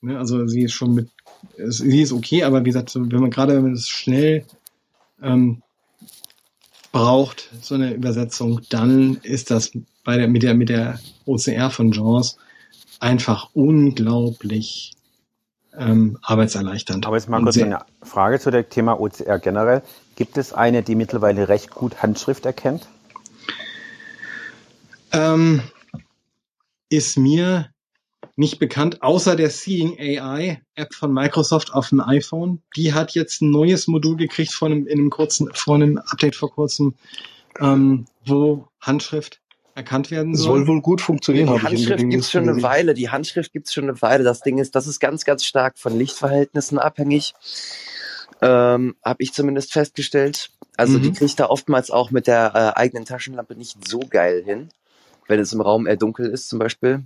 Speaker 4: Ne, also sie ist schon mit, sie ist okay, aber wie gesagt, wenn man gerade, wenn man es schnell ähm, braucht, so eine Übersetzung, dann ist das bei der, mit der, mit der OCR von Jaws einfach unglaublich ähm, arbeitserleichternd.
Speaker 11: Aber jetzt mal kurz eine Frage zu dem Thema OCR generell. Gibt es eine, die mittlerweile recht gut Handschrift erkennt?
Speaker 4: ähm, ist mir nicht bekannt, außer der Seeing AI App von Microsoft auf dem iPhone. Die hat jetzt ein neues Modul gekriegt von einem, in einem kurzen, vor einem Update vor kurzem, ähm, wo Handschrift erkannt werden soll.
Speaker 10: Soll wohl gut funktionieren,
Speaker 5: Die Handschrift gibt's schon eine. Weile. Die Handschrift gibt's schon eine Weile. Das Ding ist, das ist ganz, ganz stark von Lichtverhältnissen abhängig. Ähm, habe ich zumindest festgestellt. Also
Speaker 4: Mhm.
Speaker 5: die kriegt da oftmals auch mit der äh, eigenen Taschenlampe nicht so geil hin, wenn es im Raum eher dunkel ist zum Beispiel.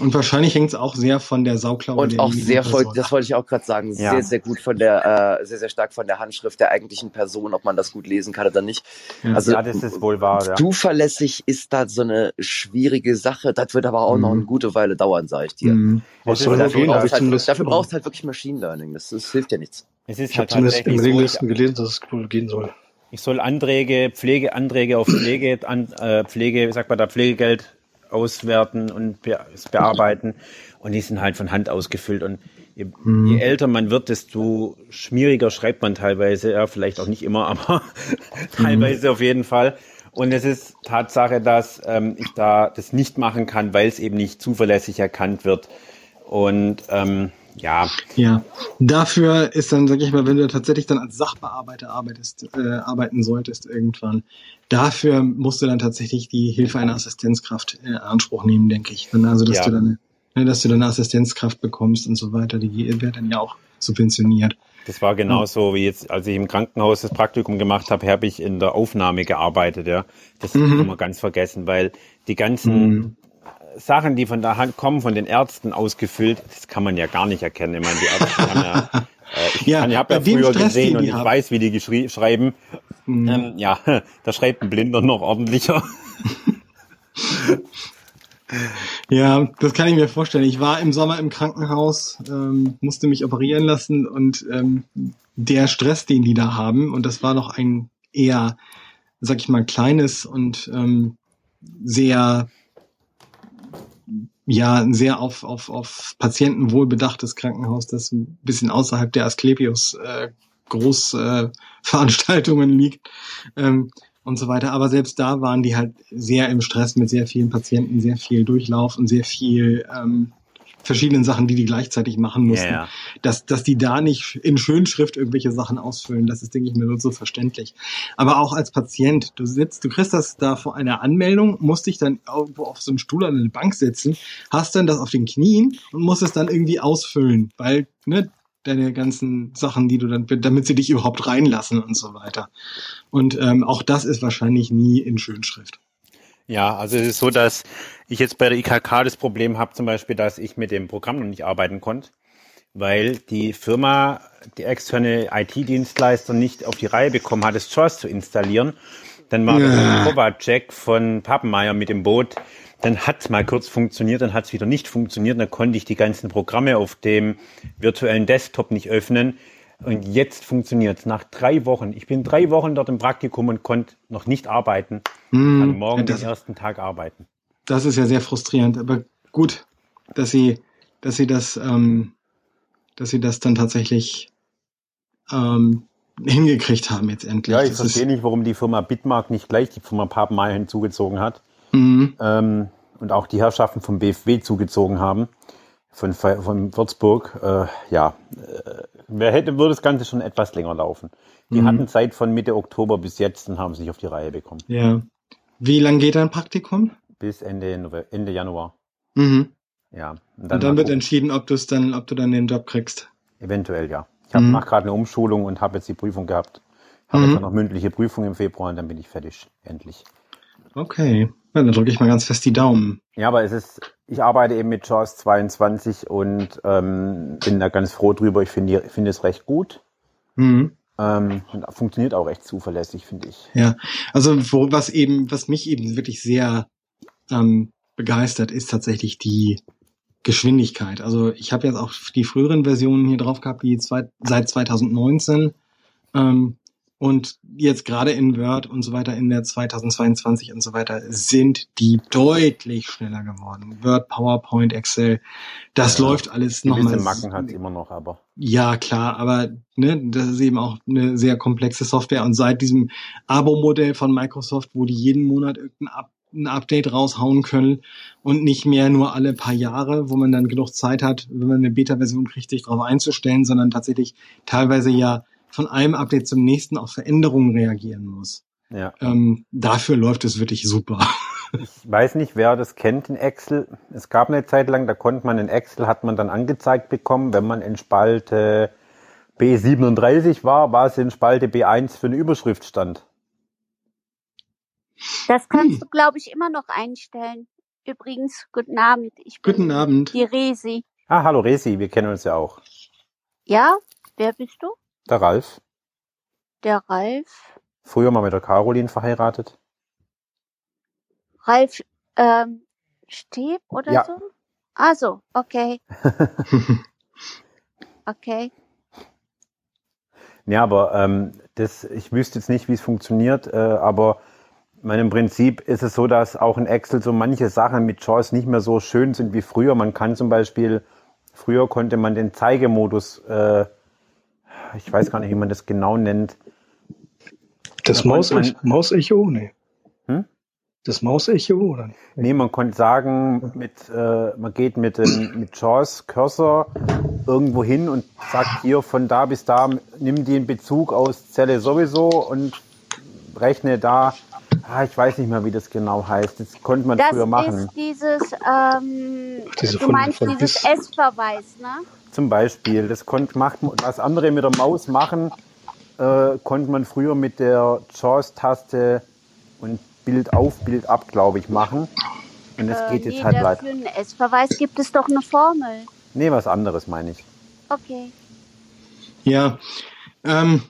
Speaker 4: Und wahrscheinlich hängt es auch sehr von der Sauklaue
Speaker 5: Und
Speaker 4: der
Speaker 5: auch sehr voll, das wollte ich auch gerade sagen,
Speaker 11: Ja.
Speaker 5: sehr, sehr gut von der, äh, sehr, sehr stark von der Handschrift der eigentlichen Person, ob man das gut lesen kann oder nicht.
Speaker 4: Ja.
Speaker 5: Also
Speaker 11: ja, das ist wohl wahr, ja.
Speaker 5: zuverlässig ist da so eine schwierige Sache. Das wird aber auch noch
Speaker 4: Mhm.
Speaker 5: eine gute Weile dauern, sage ich dir.
Speaker 4: Mhm.
Speaker 10: Was
Speaker 11: Es
Speaker 10: soll
Speaker 11: ist
Speaker 10: da
Speaker 11: dafür
Speaker 10: gehen?
Speaker 11: braucht
Speaker 10: Habe ich
Speaker 5: Halt, dafür brauchst du halt wirklich Machine Learning. Das, das hilft ja nichts.
Speaker 11: Es ist
Speaker 10: ich habe
Speaker 11: halt
Speaker 10: zumindest im Regelisten gelesen, dass es wohl gehen soll.
Speaker 11: Ich soll Anträge, Pflegeanträge auf Pflege, an, äh, Pflege, wie sagt man da, Pflegegeld auswerten und be bearbeiten. Und die sind halt von Hand ausgefüllt. Und je,
Speaker 4: Mhm.
Speaker 11: je älter man wird, desto schmieriger schreibt man teilweise. Ja, vielleicht auch nicht immer, aber teilweise auf jeden Fall. Und es ist Tatsache, dass ähm, ich da das nicht machen kann, weil es eben nicht zuverlässig erkannt wird. Und ähm, ja,
Speaker 4: Ja, dafür ist dann, sag ich mal, wenn du tatsächlich dann als Sachbearbeiter arbeitest, äh, arbeiten solltest irgendwann, dafür musst du dann tatsächlich die Hilfe einer Assistenzkraft in Anspruch nehmen, denke ich. Dann, also, dass
Speaker 11: Ja.
Speaker 4: du dann, ne, dass du dann eine Assistenzkraft bekommst und so weiter, die wird dann ja auch subventioniert.
Speaker 11: Das war genauso wie jetzt, als ich im Krankenhaus das Praktikum gemacht habe, habe ich in der Aufnahme gearbeitet, ja. Das
Speaker 4: Mhm.
Speaker 11: kann man ganz vergessen, weil die ganzen
Speaker 4: Mhm.
Speaker 11: Sachen, die von der Hand kommen, von den Ärzten ausgefüllt, das kann man ja gar nicht erkennen. Ich meine, die Ärzte haben ja, äh, ich,
Speaker 4: Ja,
Speaker 11: ich habe ja früher
Speaker 4: Stress,
Speaker 11: gesehen und ich
Speaker 4: haben.
Speaker 11: weiß, wie die geschrie schreiben.
Speaker 4: Mhm.
Speaker 11: Ähm, ja, da schreibt ein Blinder noch ordentlicher.
Speaker 4: Ja, das kann ich mir vorstellen. Ich war im Sommer im Krankenhaus, ähm, musste mich operieren lassen und ähm, der Stress, den die da haben, und das war doch ein eher, sag ich mal, kleines und ähm, sehr, ja, ein sehr auf, auf, auf Patientenwohl bedachtes Krankenhaus, das ein bisschen außerhalb der Asklepios äh, Großveranstaltungen äh, liegt. Ähm, und so weiter. Aber selbst da waren die halt sehr im Stress mit sehr vielen Patienten, sehr viel Durchlauf und sehr viel ähm, verschiedenen Sachen, die die gleichzeitig machen mussten.
Speaker 11: Ja, ja.
Speaker 4: Dass, dass die da nicht in Schönschrift irgendwelche Sachen ausfüllen, das ist, denke ich mir, nur so verständlich. Aber auch als Patient, du sitzt, du kriegst das da vor einer Anmeldung, musst dich dann irgendwo auf so einen Stuhl an eine Bank setzen, hast dann das auf den Knien und musst es dann irgendwie ausfüllen, weil, ne, deine ganzen Sachen, die du dann, damit sie dich überhaupt reinlassen und so weiter. Und ähm, auch das ist wahrscheinlich nie in Schönschrift.
Speaker 11: Ja, also es ist so, dass ich jetzt bei der IKK das Problem habe, zum Beispiel, dass ich mit dem Programm noch nicht arbeiten konnte, weil die Firma, die externe IT-Dienstleister nicht auf die Reihe bekommen hat, das JAWS zu installieren. Dann war
Speaker 4: Ja.
Speaker 11: der Kovac von Pappenmeier mit dem Boot. Dann hat mal kurz funktioniert, dann hat es wieder nicht funktioniert. Dann konnte ich die ganzen Programme auf dem virtuellen Desktop nicht öffnen. Und jetzt funktioniert es nach drei Wochen. Ich bin drei Wochen dort im Praktikum und konnte noch nicht arbeiten.
Speaker 4: Hm,
Speaker 11: Kann morgen
Speaker 4: das-
Speaker 11: den ersten Tag arbeiten.
Speaker 4: Das ist ja sehr frustrierend, aber gut, dass sie, dass sie das, ähm, dass sie das dann tatsächlich ähm, hingekriegt haben jetzt endlich.
Speaker 11: Ja, ich
Speaker 4: das
Speaker 11: verstehe nicht, warum die Firma Bitmark nicht gleich die Firma Pappenmeier hinzugezogen hat.
Speaker 4: Mhm.
Speaker 11: Ähm, und auch die Herrschaften vom BFW zugezogen haben. Von, von Würzburg. Äh, ja, äh, wer hätte, würde das Ganze schon etwas länger laufen. Die
Speaker 4: Mhm.
Speaker 11: hatten Zeit von Mitte Oktober bis jetzt und haben sich auf die Reihe bekommen.
Speaker 4: Ja. Wie lang geht dein Praktikum?
Speaker 11: Bis Ende, Ende Januar.
Speaker 4: Mhm.
Speaker 11: Ja. Und
Speaker 4: Und dann, wird
Speaker 11: gucken.
Speaker 4: entschieden, ob du es dann, ob du dann den Job kriegst.
Speaker 11: Eventuell, ja. Ich
Speaker 4: Mhm.
Speaker 11: mach gerade eine Umschulung und habe jetzt die Prüfung gehabt. Habe
Speaker 4: Mhm.
Speaker 11: jetzt noch mündliche Prüfung im Februar und dann bin ich fertig. Endlich.
Speaker 4: Okay. Ja, dann drücke ich mal ganz fest die Daumen.
Speaker 11: Ja, aber es ist, ich arbeite eben mit JAWS 22 und ähm, bin da ganz froh drüber. Ich finde ich finde es recht gut.
Speaker 4: Mhm.
Speaker 11: Ähm, und funktioniert auch recht zuverlässig, finde ich.
Speaker 4: Ja, also wo, was eben, was mich eben wirklich sehr ähm, begeistert, ist tatsächlich die Geschwindigkeit. Also ich habe jetzt auch die früheren Versionen hier drauf gehabt, die zwei, seit 2019 ähm, und jetzt gerade in Word und so weiter in der 2022 und so weiter sind die deutlich schneller geworden. Word, PowerPoint, Excel, das
Speaker 11: Ja,
Speaker 4: läuft alles
Speaker 11: Gewisse
Speaker 4: nochmal
Speaker 11: Macken hat immer noch, aber.
Speaker 4: Ja, klar, aber ne, das ist eben auch eine sehr komplexe Software. Und seit diesem Abo-Modell von Microsoft, wo die jeden Monat irgendein Up ein Update raushauen können und nicht mehr nur alle paar Jahre, wo man dann genug Zeit hat, wenn man eine Beta-Version kriegt, sich darauf einzustellen, sondern tatsächlich teilweise ja von einem Update zum nächsten auf Veränderungen reagieren muss.
Speaker 11: ja.
Speaker 4: Ähm, dafür läuft es wirklich super.
Speaker 11: Ich weiß nicht, wer das kennt in Excel. Es gab eine Zeit lang, da konnte man in Excel, hat man dann angezeigt bekommen, wenn man in Spalte B37 war, war es in Spalte B1 für eine Überschrift stand.
Speaker 12: Das kannst
Speaker 4: Hm.
Speaker 12: du, glaube ich, immer noch einstellen. Übrigens, guten Abend. Ich bin
Speaker 4: Guten Abend.
Speaker 12: die Resi.
Speaker 11: Ah, hallo Resi, wir kennen uns ja auch.
Speaker 12: Ja? Wer bist du?
Speaker 11: Der Ralf.
Speaker 12: Der Ralf.
Speaker 11: Früher mal mit der Caroline verheiratet.
Speaker 12: Ralf ähm, Steb oder
Speaker 11: Ja.
Speaker 12: so? Ah so, okay, okay.
Speaker 11: Ja, aber ähm, das, ich wüsste jetzt nicht, wie es funktioniert, äh, aber im Prinzip ist es so, dass auch in Excel so manche Sachen mit JAWS nicht mehr so schön sind wie früher. Man kann zum Beispiel, früher konnte man den Zeigemodus, äh, ich weiß gar nicht, wie man das genau nennt.
Speaker 10: Das
Speaker 11: Da
Speaker 10: Maus Mausecho? Nee.
Speaker 11: Hm?
Speaker 10: Das Mausecho oder?
Speaker 11: Nee, man konnte sagen, mit, äh, man geht mit dem mit JAWS Cursor irgendwo hin und sagt hier von da bis da, nimm den Bezug aus Zelle sowieso und rechne da. Ah, ich weiß nicht mehr, wie das genau heißt. Das konnte man
Speaker 12: Das
Speaker 11: früher machen.
Speaker 12: ist dieses, ähm,
Speaker 10: Diese
Speaker 12: du meinst dieses S-Verweis, ne?
Speaker 11: Zum Beispiel. Das konnte macht, was andere mit der Maus machen, äh, konnte man früher mit der JAWS-Taste und Bild auf, Bild ab, glaube ich, machen. Und es
Speaker 12: Äh,
Speaker 11: geht jetzt
Speaker 12: nee,
Speaker 11: halt leider.
Speaker 12: Für einen S-Verweis gibt es doch eine Formel.
Speaker 11: Nee, was anderes meine ich.
Speaker 12: Okay.
Speaker 4: Ja, ähm,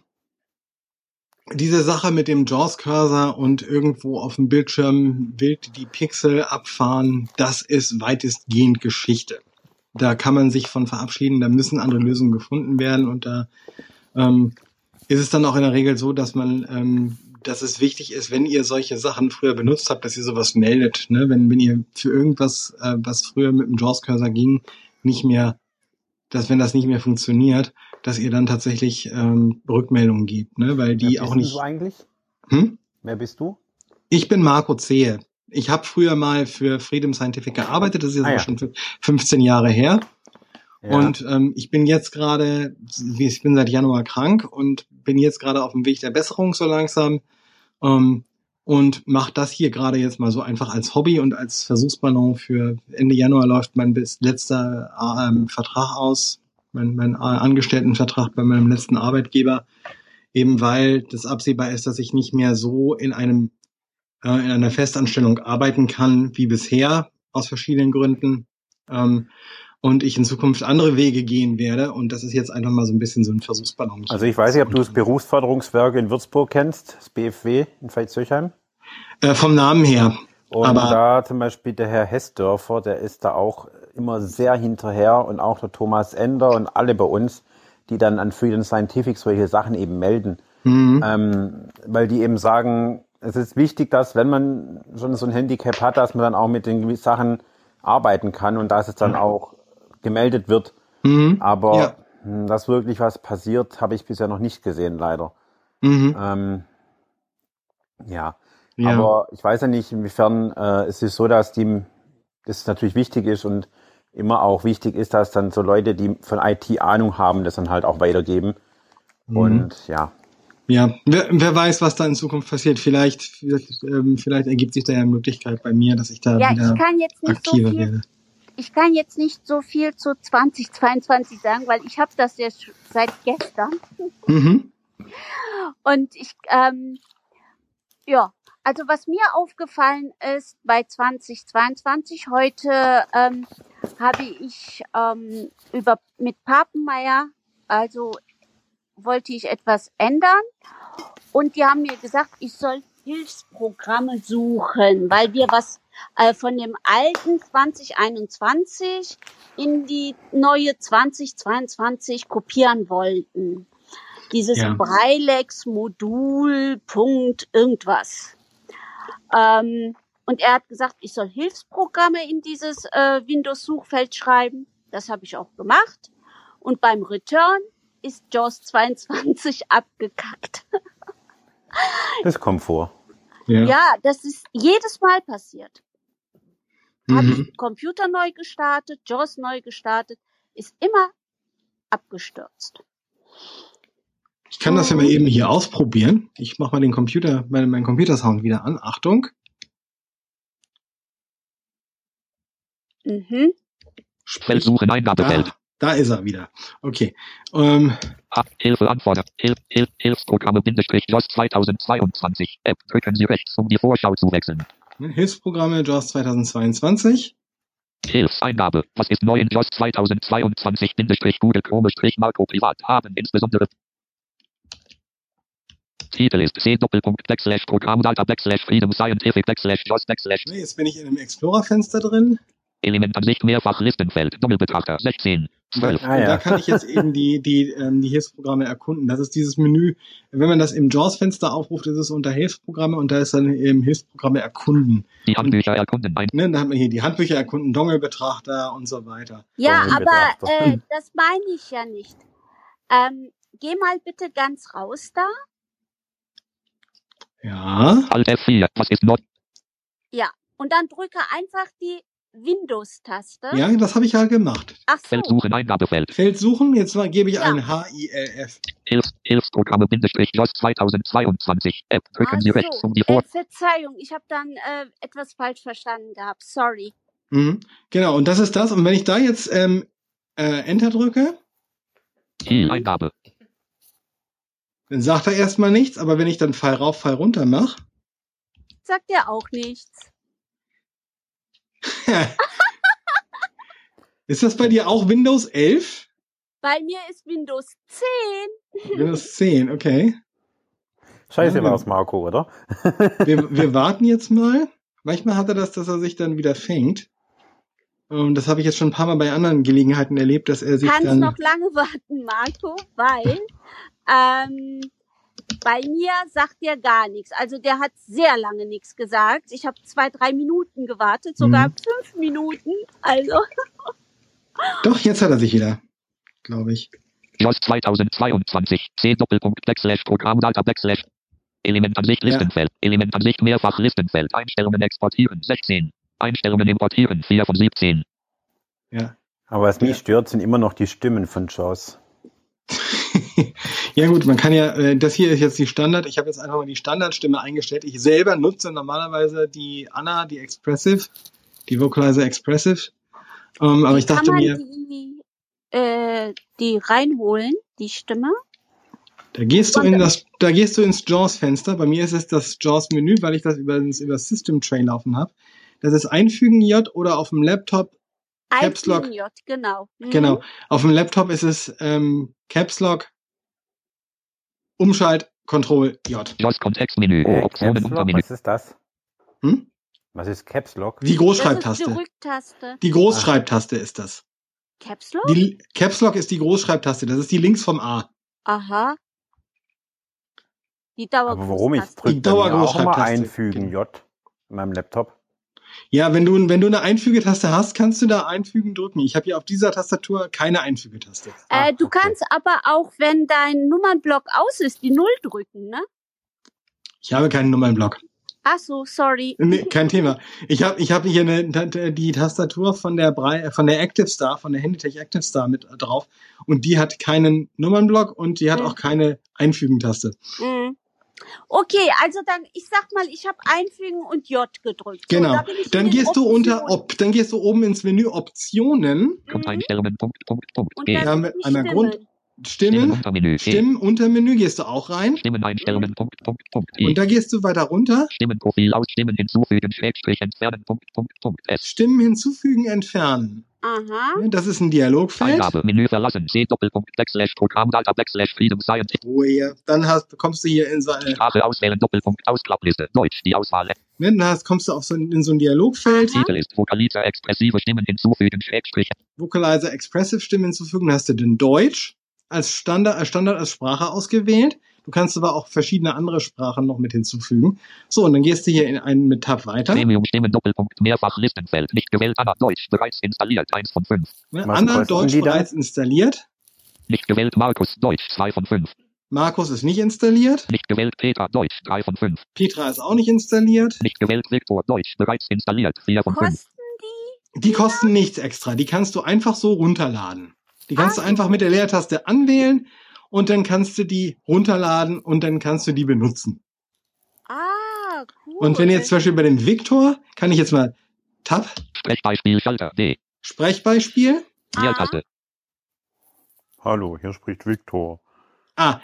Speaker 4: diese Sache mit dem JAWS-Cursor und irgendwo auf dem Bildschirm wild die Pixel abfahren, das ist weitestgehend Geschichte. Da kann man sich von verabschieden, da müssen andere Lösungen gefunden werden und da ähm, ist es dann auch in der Regel so, dass man, ähm, dass es wichtig ist, wenn ihr solche Sachen früher benutzt habt, dass ihr sowas meldet. Ne? Wenn, wenn ihr für irgendwas, äh, was früher mit dem JAWS-Cursor ging, nicht mehr, dass wenn das nicht mehr funktioniert, dass ihr dann tatsächlich ähm, Rückmeldungen gibt, ne? weil die
Speaker 11: Wer bist
Speaker 4: auch nicht.
Speaker 11: du eigentlich?
Speaker 4: Hm?
Speaker 11: Wer bist du?
Speaker 4: Ich bin Marco Zehe. Ich habe früher mal für Freedom Scientific gearbeitet, das ist jetzt
Speaker 11: Ah, ja.
Speaker 4: schon fün- 15 Jahre her.
Speaker 11: Ja.
Speaker 4: Und ähm, ich bin jetzt gerade, ich bin seit Januar krank und bin jetzt gerade auf dem Weg der Besserung so langsam ähm, und mache das hier gerade jetzt mal so einfach als Hobby und als Versuchsballon für Ende Januar läuft mein bis letzter ähm, Vertrag aus, mein, mein Angestelltenvertrag bei meinem letzten Arbeitgeber, eben weil das absehbar ist, dass ich nicht mehr so in einem äh, in einer Festanstellung arbeiten kann wie bisher aus verschiedenen Gründen. Ähm, und ich in Zukunft andere Wege gehen werde. Und das ist jetzt einfach mal so ein bisschen so ein Versuchsballon.
Speaker 11: Also ich weiß nicht, ob du das Berufsförderungswerk in Würzburg kennst, das BFW in Veitshöchheim.
Speaker 4: Äh, vom Namen her.
Speaker 11: Und
Speaker 4: Aber
Speaker 11: da zum Beispiel der Herr Hessdörfer, der ist da auch immer sehr hinterher und auch der Thomas Ender und alle bei uns, die dann an Freedom Scientific solche Sachen eben melden.
Speaker 4: Mhm.
Speaker 11: Ähm, weil die eben sagen, es ist wichtig, dass wenn man schon so ein Handicap hat, dass man dann auch mit den Sachen arbeiten kann und dass es dann auch gemeldet wird.
Speaker 4: Mhm.
Speaker 11: Aber
Speaker 4: Ja.
Speaker 11: mh, dass wirklich was passiert, habe ich bisher noch nicht gesehen, leider.
Speaker 4: Mhm.
Speaker 11: Ähm, ja.
Speaker 4: Ja.
Speaker 11: aber ich weiß ja nicht, inwiefern äh, es ist so, dass die, das natürlich wichtig ist und immer auch wichtig ist, dass dann so Leute, die von IT Ahnung haben, das dann halt auch weitergeben.
Speaker 4: Mhm.
Speaker 11: Und ja,
Speaker 4: Ja, wer, wer weiß, was da in Zukunft passiert. Vielleicht, vielleicht, ähm, vielleicht ergibt sich da ja eine Möglichkeit bei mir, dass ich da
Speaker 12: Ja,
Speaker 4: wieder
Speaker 12: ich kann jetzt nicht so
Speaker 4: aktiver
Speaker 12: viel
Speaker 4: werde.
Speaker 12: ich kann jetzt nicht so viel zu 2022 sagen, weil ich habe das ja sch- seit gestern.
Speaker 4: Mhm.
Speaker 12: Und ich, ähm, ja, also was mir aufgefallen ist bei 2022, heute ähm, habe ich ähm, über mit Papenmeier, also wollte ich etwas ändern und die haben mir gesagt, ich soll Hilfsprogramme suchen, weil wir was äh, von dem alten 2021 in die neue 2022 kopieren wollten. Dieses
Speaker 13: Ja.
Speaker 12: Breilex-Modul, Punkt, irgendwas. Ähm, und er hat gesagt, ich soll Hilfsprogramme in dieses äh, Windows-Suchfeld schreiben. Das habe ich auch gemacht. Und beim Return ist JAWS 22 abgekackt.
Speaker 11: das kommt vor.
Speaker 12: Ja. das ist jedes Mal passiert. Habe
Speaker 4: Mhm.
Speaker 12: ich Computer neu gestartet, JAWS neu gestartet, ist immer abgestürzt.
Speaker 4: Ich kann das ja mal eben hier ausprobieren. Ich mache mal den Computer, meinen, meinen Computersound wieder an. Achtung.
Speaker 12: Mhm.
Speaker 9: Feld suchen, Eingabefeld.
Speaker 4: Da, ist er wieder. Okay. Ähm,
Speaker 9: Ah, Hilfe anfordern. Hilf, Hilf, Hilfsprogramme Bindestrich JOS 2022. App. Drücken Sie rechts, um die Vorschau zu wechseln.
Speaker 4: ne, Hilfsprogramme JAWS 2022.
Speaker 9: Hilfseingabe. Was ist neu in JOS 2022? Bindestrich Google Chrome Marco Privat haben insbesondere Titel ist C Doppelpunkt Backslash Programmdata Backslash Freedom Scientific Backslash JOS Backslash
Speaker 4: Ne, Jetzt bin ich in einem Explorer-Fenster drin.
Speaker 9: Elementansicht mehrfach Listenfeld Doppelbetrachter 16 12
Speaker 4: Und da kann ich jetzt eben die, die, ähm, die Hilfsprogramme erkunden. Das ist dieses Menü. Wenn man das im JAWS-Fenster aufruft, ist es unter Hilfsprogramme und da ist dann eben Hilfsprogramme erkunden.
Speaker 9: Die Handbücher erkunden ein.
Speaker 4: Ne, da hat man hier die Handbücher erkunden, Dongle-Betrachter und so weiter.
Speaker 12: Ja, aber äh, das meine ich ja nicht. Ähm, geh mal bitte ganz raus da.
Speaker 4: Ja.
Speaker 9: Alt F4. Was ist neu?
Speaker 12: Ja. Und dann drücke einfach die Windows-Taste.
Speaker 4: Ja, das habe ich ja gemacht.
Speaker 12: Ach so.
Speaker 9: Feld suchen Eingabefeld.
Speaker 4: Feld suchen, jetzt mal gebe ich ein H-I-L-F.
Speaker 9: Hilfs, Hilfsprogramme Bindestrich JOS 2022. App. Drücken Sie rechts, um die
Speaker 12: Äh,
Speaker 9: Vor
Speaker 12: Verzeihung, ich habe dann äh, etwas falsch verstanden gehabt. Sorry.
Speaker 4: Mhm. Genau, und das ist das. Und wenn ich da jetzt ähm, äh, Enter drücke,
Speaker 9: Ziel Eingabe.
Speaker 4: dann sagt er erstmal nichts, aber wenn ich dann Pfeil rauf, Pfeil runter mache,
Speaker 12: Sagt er auch nichts.
Speaker 4: Ist das bei dir auch Windows 11?
Speaker 12: Bei mir ist Windows 10.
Speaker 4: Windows 10, okay.
Speaker 11: Scheiße
Speaker 4: Ja,
Speaker 11: war's, Marco, oder?
Speaker 4: Wir, wir warten jetzt mal. Manchmal hat er das, dass er sich dann wieder fängt. Ähm, das habe ich jetzt schon ein paar Mal bei anderen Gelegenheiten erlebt, dass er sich
Speaker 12: Kannst
Speaker 4: dann.
Speaker 12: noch lange warten, Marco, weil ähm, bei mir sagt er gar nichts. Also der hat sehr lange nichts gesagt. Ich habe zwei, drei Minuten gewartet, sogar
Speaker 4: Mhm.
Speaker 12: fünf Minuten. Also
Speaker 4: Doch, jetzt hat er sich wieder, glaube ich.
Speaker 9: JOS 2022, C Doppelpunkt Backslash Programmdata Backslash Elementansicht Listenfeld, Elementansicht mehrfach Listenfeld, Einstellungen exportieren 16, Einstellungen importieren 4 von 17.
Speaker 4: Ja.
Speaker 11: Aber was mich stört, sind immer noch die Stimmen von Jaws.
Speaker 4: Ja gut, man kann ja, äh, das hier ist jetzt die Standard, ich habe jetzt einfach mal die Standardstimme eingestellt. Ich selber nutze normalerweise die Anna, die Expressive, die Vocalizer Expressive. Ähm, aber ich
Speaker 12: kann
Speaker 4: dachte
Speaker 12: man
Speaker 4: mir,
Speaker 12: die, äh, die reinholen, die Stimme.
Speaker 4: da gehst du in das, da gehst du ins JAWS-Fenster. Bei mir ist es das JAWS-Menü, weil ich das über, über System Tray laufen habe. Das ist Einfügen J oder auf dem Laptop Caps Lock.
Speaker 12: J, genau. Mhm.
Speaker 4: Genau. Auf dem Laptop ist es ähm, Caps Lock, Umschalt, Control J.
Speaker 9: JOS Kontextmenü,
Speaker 11: Äh,
Speaker 9: Optionen Untermenü.
Speaker 11: was ist das?
Speaker 4: Hm?
Speaker 11: Was ist Caps Lock?
Speaker 4: Die
Speaker 12: Das
Speaker 4: Großschreibtaste.
Speaker 12: ist die.
Speaker 4: Die Großschreibtaste ist das.
Speaker 12: Caps Lock?
Speaker 4: Die Caps Lock ist die Großschreibtaste. Das ist die links vom A.
Speaker 12: Aha. Die Dauer
Speaker 11: Aber warum ich
Speaker 4: Die
Speaker 11: drücke bei mir auch immer
Speaker 4: Dauergroßschreibtaste.
Speaker 11: einfügen J in meinem Laptop?
Speaker 4: Ja, wenn du, wenn du eine Einfügetaste hast, kannst du da einfügen drücken. Ich habe hier auf dieser Tastatur keine Einfügetaste.
Speaker 11: Ah,
Speaker 12: Äh, du kannst aber auch, wenn dein Nummernblock aus ist, die Null drücken, ne?
Speaker 4: Ich habe keinen Nummernblock.
Speaker 12: Ach so, sorry.
Speaker 4: Nee, kein Thema. Ich habe ich hab hier eine, die Tastatur von der Brei, von der Active Star, von der Handytech Active Star mit drauf. Und die hat keinen Nummernblock und die hat
Speaker 12: Mhm.
Speaker 4: auch keine Einfügentaste.
Speaker 12: Mhm. Okay, also dann, ich sag mal, ich habe Einfügen und J gedrückt. So,
Speaker 4: Genau.
Speaker 12: da
Speaker 4: Dann gehst du unter
Speaker 12: Optionen.
Speaker 4: Ob, dann gehst du oben ins Menü Optionen.
Speaker 9: Grundeinstellungen, Punkt, Punkt, Punkt,
Speaker 12: Und dann
Speaker 4: Da haben wir einmal
Speaker 12: Stimmen.
Speaker 4: Grund, Stimmen,
Speaker 9: Untermenü, G.
Speaker 4: Stimmen, Untermenü gehst du auch rein.
Speaker 9: Stimmeneinstellungen, Punkt, Punkt, Punkt, E.
Speaker 4: Und da gehst du weiter runter.
Speaker 9: Stimmenprofil aus Stimmen hinzufügen, Schrägstrich entfernen, Punkt, Punkt, Punkt, S.
Speaker 4: Stimmen hinzufügen, entfernen.
Speaker 12: Aha.
Speaker 4: Ja, Das ist ein Dialogfeld.
Speaker 9: Eingabe, Menü verlassen, C Doppelpunkt, Backslash Programmdata, Backslash Freedom Scientist.
Speaker 4: Ruhe hier. Dann hast, kommst du hier in so eine,
Speaker 9: Sprache auswählen, Doppelpunkt, Ausklappliste, Deutsch, die Auswahl.
Speaker 4: dann hast, kommst du auf so ein, in so ein Dialogfeld.
Speaker 9: Titel ist Vokalizer, expressive Stimmen hinzufügen, Schrägstrich.
Speaker 4: Vocalizer Expressive Stimmen hinzufügen. Dann hast du den Deutsch als Standard, als Standard als Sprache ausgewählt. Du kannst aber auch verschiedene andere Sprachen noch mit hinzufügen. So, und dann gehst du hier in einen mit Tab weiter.
Speaker 9: Premium Stimmen, Doppelpunkt, Mehrfach Listenfeld, nicht gewählt, Anna, Deutsch, bereits installiert, 1 von 5.
Speaker 4: Ne, Anna Deutsch bereits installiert.
Speaker 9: Nicht gewählt, Markus, Deutsch, 2 von 5.
Speaker 4: Markus ist nicht installiert.
Speaker 9: Nicht gewählt, Peter, Deutsch, 3 von 5.
Speaker 4: Petra ist auch nicht installiert.
Speaker 9: Nicht gewählt, Viktor, Deutsch, bereits installiert, 4 von 5.
Speaker 12: Kosten die?
Speaker 4: Die kosten nichts extra. Die kannst du einfach so runterladen. Die kannst
Speaker 12: Ah.
Speaker 4: du einfach mit der Leertaste anwählen und dann kannst du die runterladen und dann kannst du die benutzen.
Speaker 12: Ah, cool.
Speaker 4: Und wenn jetzt zum Beispiel bei dem Viktor, kann ich jetzt mal Tab,
Speaker 9: Sprechbeispiel, Schalter, D.
Speaker 4: Sprechbeispiel.
Speaker 9: Leertaste.
Speaker 11: Hallo, hier spricht Viktor.
Speaker 4: Ah,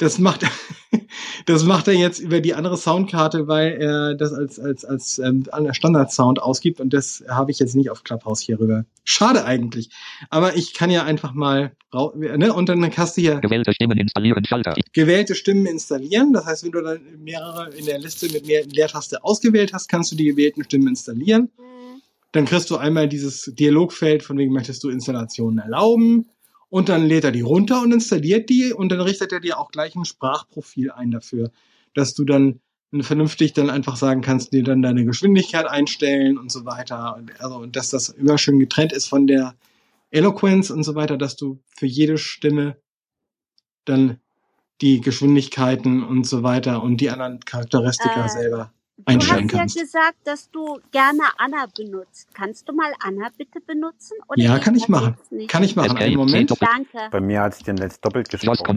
Speaker 4: das macht, das macht er jetzt über die andere Soundkarte, weil er das als, als, als ähm, Standard-Sound ausgibt und das habe ich jetzt nicht auf Clubhouse hier rüber. Schade eigentlich. Aber ich kann ja einfach mal, ne, und dann hast du hier
Speaker 9: Gewählte Stimmen installieren, Schalter.
Speaker 4: gewählte Stimmen installieren. Das heißt, wenn du dann mehrere in der Liste mit mehr Leertaste ausgewählt hast, kannst du die gewählten Stimmen installieren.
Speaker 12: Mhm.
Speaker 4: Dann kriegst du einmal dieses Dialogfeld, von wegen möchtest du Installationen erlauben. Und dann lädt er die runter und installiert die und dann richtet er dir auch gleich ein Sprachprofil ein dafür, dass du dann vernünftig dann einfach sagen kannst, dir dann deine Geschwindigkeit einstellen und so weiter. Und, also, und dass das immer schön getrennt ist von der Eloquence und so weiter, dass du für jede Stimme dann die Geschwindigkeiten und so weiter und die anderen Charakteristika
Speaker 12: Äh,
Speaker 4: selber
Speaker 12: Du
Speaker 4: einstellen
Speaker 12: hast ja
Speaker 4: kannst.
Speaker 12: gesagt, dass du gerne Anna benutzt. Kannst du mal Anna bitte benutzen? Oder
Speaker 4: Ja, kann ich machen.
Speaker 12: jetzt?
Speaker 4: Kann ich machen. Einen Moment.
Speaker 12: Danke.
Speaker 11: Bei mir hat sich den letzt doppelt gesprochen.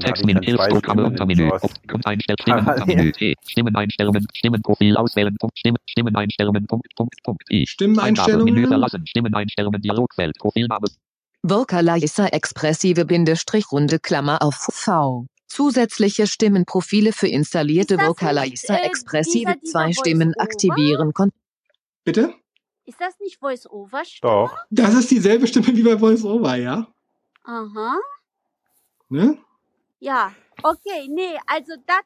Speaker 11: Ich.
Speaker 9: Stimmeneinstellungen, Stimmenprofil auswählen, Punkt, Stimmen, Stimmeneinstellungen, Punkt, Punkt, Punkt, I. Eingabe, Menü
Speaker 4: Stimmeneinstellungen.
Speaker 9: verlassen, Stimmeneinstellungen, Dialogfeld, Profilname,
Speaker 2: Vocalizer expressive Bindestrich runde Klammer auf V. Zusätzliche Stimmenprofile für installierte Vocalizer
Speaker 12: äh,
Speaker 2: expressive zwei Stimmen aktivieren. Kon
Speaker 4: Bitte?
Speaker 12: Ist das nicht Voice-Over?
Speaker 11: Doch.
Speaker 4: Das ist dieselbe Stimme wie bei VoiceOver, ja?
Speaker 12: Aha.
Speaker 4: Ne?
Speaker 12: Ja. Okay, nee, also das.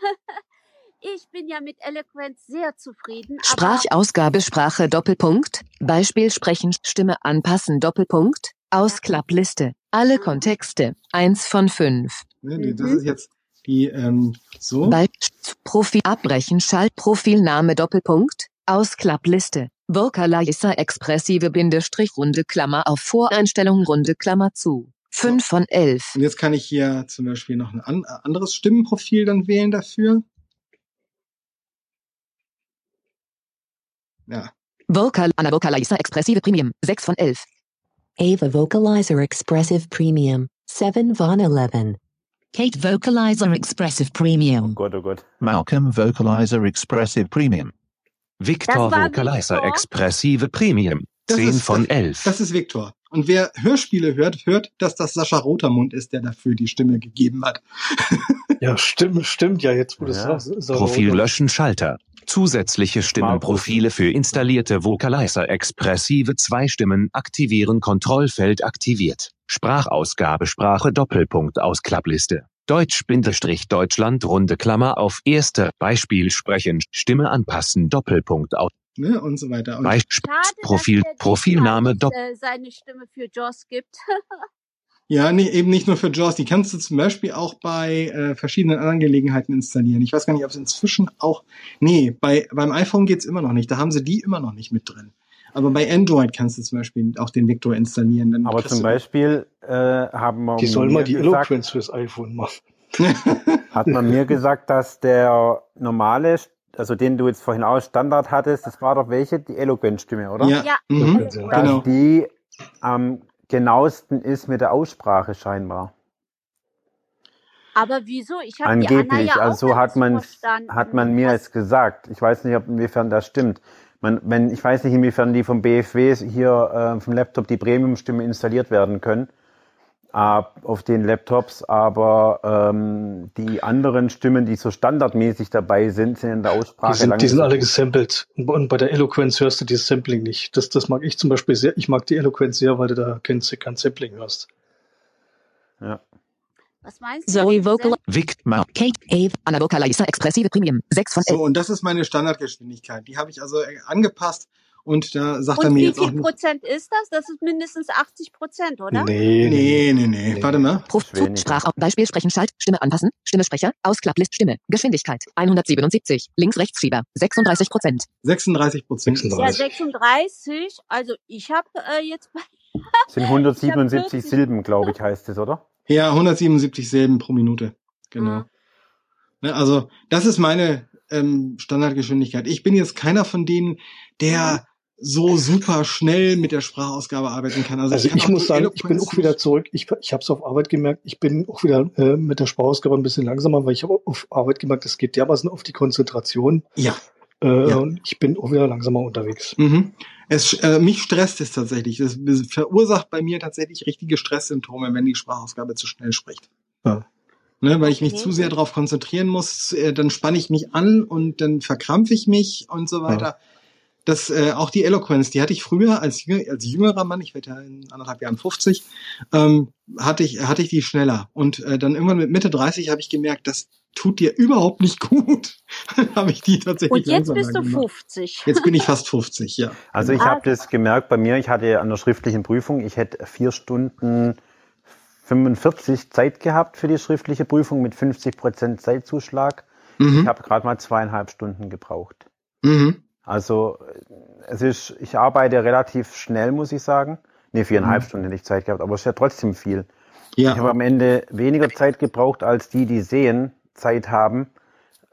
Speaker 12: ich bin ja mit Eloquenz sehr zufrieden.
Speaker 2: Sprachausgabe Sprache Doppelpunkt, Beispiel sprechen Stimme anpassen Doppelpunkt, Ausklappliste, alle Kontexte, eins von fünf.
Speaker 4: Ne, die- Das ist jetzt die, ähm, so.
Speaker 2: Bei Profil abbrechen Schaltprofilname Doppelpunkt, Ausklappliste, Vocalizer expressive Bindestrich Runde Klammer auf Voreinstellung Runde Klammer zu. fünf von elf.
Speaker 4: Und jetzt kann ich hier zum Beispiel noch ein an, anderes Stimmenprofil dann wählen dafür. Ja.
Speaker 2: Vocal Anna Vocalizer expressive Premium, sechs von elf.
Speaker 13: Ava Vocalizer Expressive Premium, 7 von 11.
Speaker 14: Kate Vocalizer Expressive Premium.
Speaker 11: Gott, oh Gott.
Speaker 1: Malcolm Vocalizer Expressive Premium. Victor Vocalizer
Speaker 12: Victor.
Speaker 1: Expressive Premium.
Speaker 4: Das
Speaker 1: 10
Speaker 4: ist-
Speaker 1: von 11.
Speaker 4: Das ist Viktor. Und wer Hörspiele hört, hört, dass das Sascha Rotermund ist, der dafür die Stimme gegeben hat.
Speaker 10: Ja, stimmt, stimmt ja jetzt, wo
Speaker 11: Ja.
Speaker 10: das sagst.
Speaker 1: Profil löschen Schalter. Zusätzliche Stimmenprofile für installierte Vocalizer expressive zwei Stimmen aktivieren Kontrollfeld aktiviert. Sprachausgabe Sprache Doppelpunkt Ausklappliste. Deutsch-Deutschland Runde Klammer auf erste Beispiel sprechen Stimme anpassen Doppelpunkt aus
Speaker 4: Ne? Und so weiter. Und
Speaker 12: Schade,
Speaker 1: Profil Profilname
Speaker 12: Dietmar
Speaker 1: Doppel
Speaker 12: nicht, äh, seine Stimme für Joss gibt.
Speaker 4: ja, nee, eben nicht nur für JAWS. Die kannst du zum Beispiel auch bei äh, verschiedenen anderen Gelegenheiten installieren. Ich weiß gar nicht, ob es inzwischen auch. Nee, bei, beim iPhone geht's immer noch nicht. Da haben sie die immer noch nicht mit drin. Aber bei Android kannst du zum Beispiel auch den Victor installieren. Dann
Speaker 11: Aber zum Beispiel äh, haben wir
Speaker 10: Die sollen mal die Eloquence fürs iPhone machen.
Speaker 11: hat man mir gesagt, dass der normale, also den du jetzt vorhin auch Standard hattest, das war doch welche? Die Eloquent-Stimme, oder?
Speaker 4: Ja,
Speaker 12: Ja,
Speaker 4: mhm.
Speaker 11: Dass
Speaker 4: genau.
Speaker 11: die am genauesten ist mit der Aussprache scheinbar.
Speaker 12: Aber wieso? Ich habe
Speaker 11: Angeblich,
Speaker 12: ja
Speaker 11: also so hat man
Speaker 12: verstanden.
Speaker 11: hat man mir jetzt gesagt. Ich weiß nicht, ob inwiefern das stimmt. Man, wenn, ich weiß nicht, inwiefern die vom BFW hier äh, vom Laptop die Premium-Stimme installiert werden können auf den Laptops, aber ähm, die anderen Stimmen, die so standardmäßig dabei sind, sind in der
Speaker 10: Die
Speaker 11: Aussprache
Speaker 10: sind, die sind alle gesampelt. Und bei- der Eloquence hörst du dieses Sampling nicht. Das, das mag ich zum Beispiel sehr. Ich mag die Eloquence sehr, weil du da kein, kein Sampling hörst.
Speaker 11: Ja.
Speaker 12: Was meinst du?
Speaker 14: Zoe Vocal.
Speaker 1: Vic Mal
Speaker 14: Kate Ave.
Speaker 2: Anna Vocalizer expressive Premium, sechs von elf.
Speaker 4: So, und das ist meine Standardgeschwindigkeit. Die habe ich also äh, angepasst und da sagt er
Speaker 12: Und
Speaker 4: mir
Speaker 12: wie
Speaker 4: jetzt auch
Speaker 12: viel
Speaker 4: nicht.
Speaker 12: Prozent ist das? Das ist mindestens 80 Prozent, oder?
Speaker 10: Nee,
Speaker 4: Nee, nee, nee. Warte mal.
Speaker 2: Sprach Beispiel sprechen Schalt, Stimme anpassen, Stimme Sprecher, Ausklapplist Stimme, Geschwindigkeit 177, links rechts Schieber 36 Prozent.
Speaker 4: 36 Prozent.
Speaker 10: 36.
Speaker 12: Ja, 36. Also ich habe äh, jetzt bei
Speaker 11: Sind 177
Speaker 12: 40.
Speaker 11: Silben, glaube ich, heißt es, oder?
Speaker 4: Ja, 177 Silben pro Minute. Genau.
Speaker 12: Ja.
Speaker 4: Ne, also das ist meine ähm, Standardgeschwindigkeit. Ich bin jetzt keiner von denen, der so super schnell mit der Sprachausgabe arbeiten kann. Also,
Speaker 10: Also ich
Speaker 4: auch
Speaker 10: muss sagen, ich bin auch wieder zurück. Ich, ich habe es auf Arbeit gemerkt. Ich bin auch wieder äh, mit der Sprachausgabe ein bisschen langsamer, weil ich habe auf Arbeit gemerkt, es geht dermaßen auf die Konzentration.
Speaker 4: Ja.
Speaker 10: Äh,
Speaker 4: Ja.
Speaker 10: Und ich bin auch wieder langsamer unterwegs.
Speaker 4: Mhm. Es, äh, mich stresst es tatsächlich. Das verursacht bei mir tatsächlich richtige Stresssymptome, wenn die Sprachausgabe zu schnell spricht.
Speaker 10: Ja.
Speaker 4: Ne, weil ich mich
Speaker 12: Okay.
Speaker 4: zu sehr darauf konzentrieren muss, äh, dann spanne ich mich an und dann verkrampfe ich mich und so weiter. Das, äh, auch die Eloquenz, die hatte ich früher als, jüng- als jüngerer Mann, ich werde ja in anderthalb Jahren 50, ähm, hatte ich, hatte ich die schneller. Und äh, dann irgendwann mit Mitte 30 habe ich gemerkt, das tut dir überhaupt nicht gut. habe ich die tatsächlich
Speaker 12: Und jetzt bist du
Speaker 4: gemacht.
Speaker 12: 50.
Speaker 4: Jetzt bin ich fast 50, ja.
Speaker 11: Also ich habe das gemerkt bei mir, ich hatte an der schriftlichen Prüfung, ich hätte vier Stunden 45 Zeit gehabt für die schriftliche Prüfung mit 50 Prozent Zeitzuschlag. Ich
Speaker 4: Mhm.
Speaker 11: habe gerade mal zweieinhalb Stunden gebraucht.
Speaker 4: Mhm.
Speaker 11: Also es ist, ich arbeite relativ schnell, muss ich sagen. Nee, viereinhalb
Speaker 4: Mhm.
Speaker 11: Stunden hätte ich Zeit gehabt, aber es ist ja trotzdem viel.
Speaker 4: Ja.
Speaker 11: Ich habe am Ende weniger Zeit gebraucht, als die, die sehen, Zeit haben.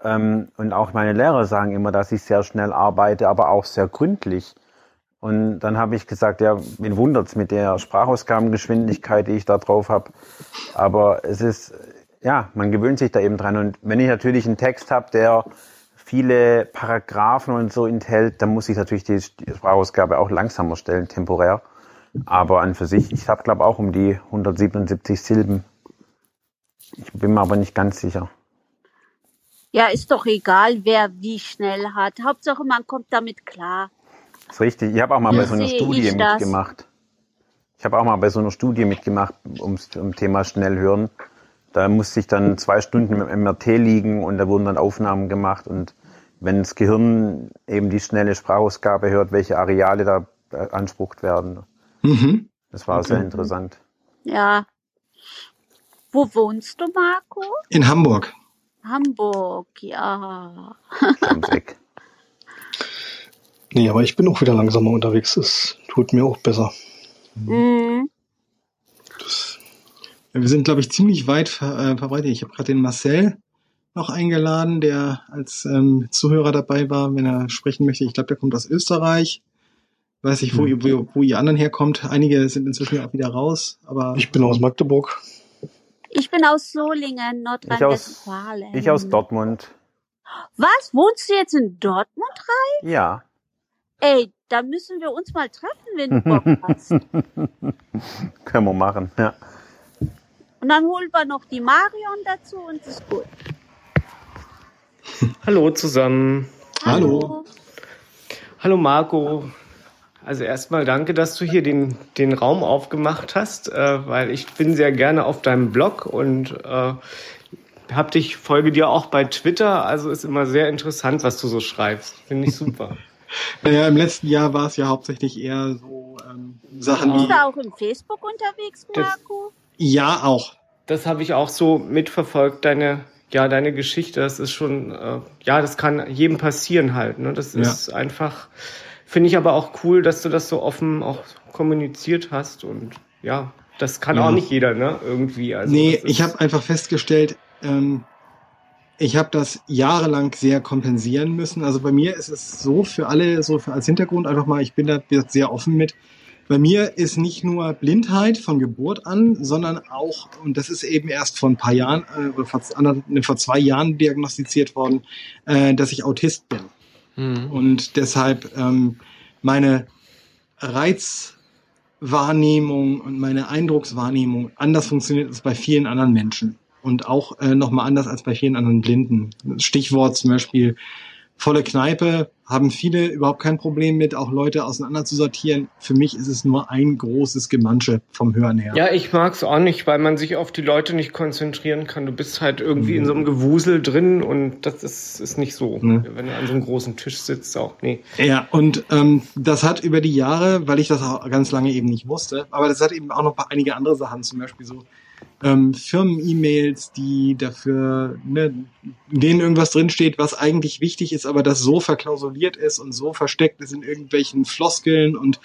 Speaker 11: Ähm, und auch meine Lehrer sagen immer, dass ich sehr schnell arbeite, aber auch sehr gründlich. Und dann habe ich gesagt, ja, wen wundert's mit der Sprachausgabengeschwindigkeit, die ich da drauf habe. Aber es ist, ja, man gewöhnt sich da eben dran. Und wenn ich natürlich einen Text habe, der viele Paragraphen und so enthält, dann muss ich natürlich die Sprachausgabe auch langsamer stellen, temporär. Aber an für sich, ich habe glaube auch um die 177 Silben. Ich bin mir aber nicht ganz sicher.
Speaker 12: Ja, ist doch egal, wer wie schnell hat. Hauptsache, man kommt damit klar.
Speaker 11: Das ist richtig. Ich habe auch mal bei so einer Studie
Speaker 12: ich
Speaker 11: mitgemacht. Ich habe auch mal bei so einer Studie mitgemacht ums um Thema Schnellhören. Da musste ich dann zwei Stunden im MRT liegen und da wurden dann Aufnahmen gemacht und wenn das Gehirn eben die schnelle Sprachausgabe hört, welche Areale da beansprucht werden.
Speaker 4: Mhm.
Speaker 11: Das war
Speaker 4: Okay.
Speaker 11: sehr interessant.
Speaker 12: Ja. Wo wohnst du, Marco?
Speaker 4: In Hamburg.
Speaker 12: Hamburg, ja.
Speaker 11: Eck.
Speaker 10: Nee, aber ich bin auch wieder langsamer unterwegs. Es tut mir auch besser.
Speaker 12: Mhm.
Speaker 4: Wir sind, glaube ich, ziemlich weit ver äh, verbreitet. Ich habe gerade den Marcel noch eingeladen, der als ähm, Zuhörer dabei war, wenn er sprechen möchte. Ich glaube, der kommt aus Österreich. Weiß ich, wo, ihr, wo, wo ihr anderen herkommt. Einige sind inzwischen auch wieder raus, aber.
Speaker 10: Ich bin aus Magdeburg.
Speaker 12: Ich bin aus Solingen,
Speaker 11: Ich aus,
Speaker 12: Nordrhein-Westfalen.
Speaker 11: ich aus Dortmund.
Speaker 12: Was? Wohnst du jetzt in Dortmund rein?
Speaker 11: Ja.
Speaker 12: Ey, da müssen wir uns mal treffen, wenn du Bock hast.
Speaker 11: Können wir machen, ja.
Speaker 12: Und dann holen wir noch die Marion dazu und ist gut.
Speaker 15: Hallo zusammen.
Speaker 4: Hallo.
Speaker 15: Hallo Marco. Also erstmal danke, dass du hier den, den Raum aufgemacht hast, äh, weil ich bin sehr gerne auf deinem Blog und äh, hab dich, folge dir auch bei Twitter. Also ist immer sehr interessant, was du so schreibst. Finde ich super.
Speaker 4: Naja, im letzten Jahr war es ja hauptsächlich eher so ähm, Sachen
Speaker 12: Bist
Speaker 4: wie.
Speaker 12: du auch im Facebook unterwegs, Marco?
Speaker 4: Ja, auch.
Speaker 15: Das habe ich auch so mitverfolgt, deine, ja, deine Geschichte. Das ist schon, äh, ja, das kann jedem passieren halt. Ne? Das
Speaker 4: Ja.
Speaker 15: ist einfach, finde ich aber auch cool, dass du das so offen auch kommuniziert hast. Und ja, das kann
Speaker 4: Ja.
Speaker 15: auch nicht jeder, ne? Irgendwie. Also
Speaker 4: nee, ich habe einfach festgestellt, ähm, ich habe das jahrelang sehr kompensieren müssen. Also bei mir ist es so für alle, so für als Hintergrund einfach mal, ich bin da sehr offen mit. Bei mir ist nicht nur Blindheit von Geburt an, sondern auch, und das ist eben erst vor ein paar Jahren, äh, oder vor, vor zwei Jahren diagnostiziert worden, äh, dass ich Autist bin.
Speaker 15: Mhm.
Speaker 4: Und deshalb ähm, meine Reizwahrnehmung und meine Eindruckswahrnehmung anders funktioniert als bei vielen anderen Menschen. Und auch äh, nochmal anders als bei vielen anderen Blinden. Stichwort zum Beispiel volle Kneipe haben viele überhaupt kein Problem mit, auch Leute auseinander zu sortieren. Für mich ist es nur ein großes Gemansche vom Hören her.
Speaker 15: Ja, ich mag's auch nicht, weil man sich auf die Leute nicht konzentrieren kann. Du bist halt irgendwie in so einem Gewusel drin und das ist, ist nicht so.
Speaker 4: Ne.
Speaker 15: Wenn du an so einem großen Tisch sitzt, auch. Nee.
Speaker 4: Ja, und ähm, das hat über die Jahre, weil ich das auch ganz lange eben nicht wusste, aber das hat eben auch noch einige andere Sachen, zum Beispiel so ähm, Firmen-E-Mails, die dafür, ne, in denen irgendwas drinsteht, was eigentlich wichtig ist, aber das so verklausuliert ist und so versteckt ist in irgendwelchen Floskeln und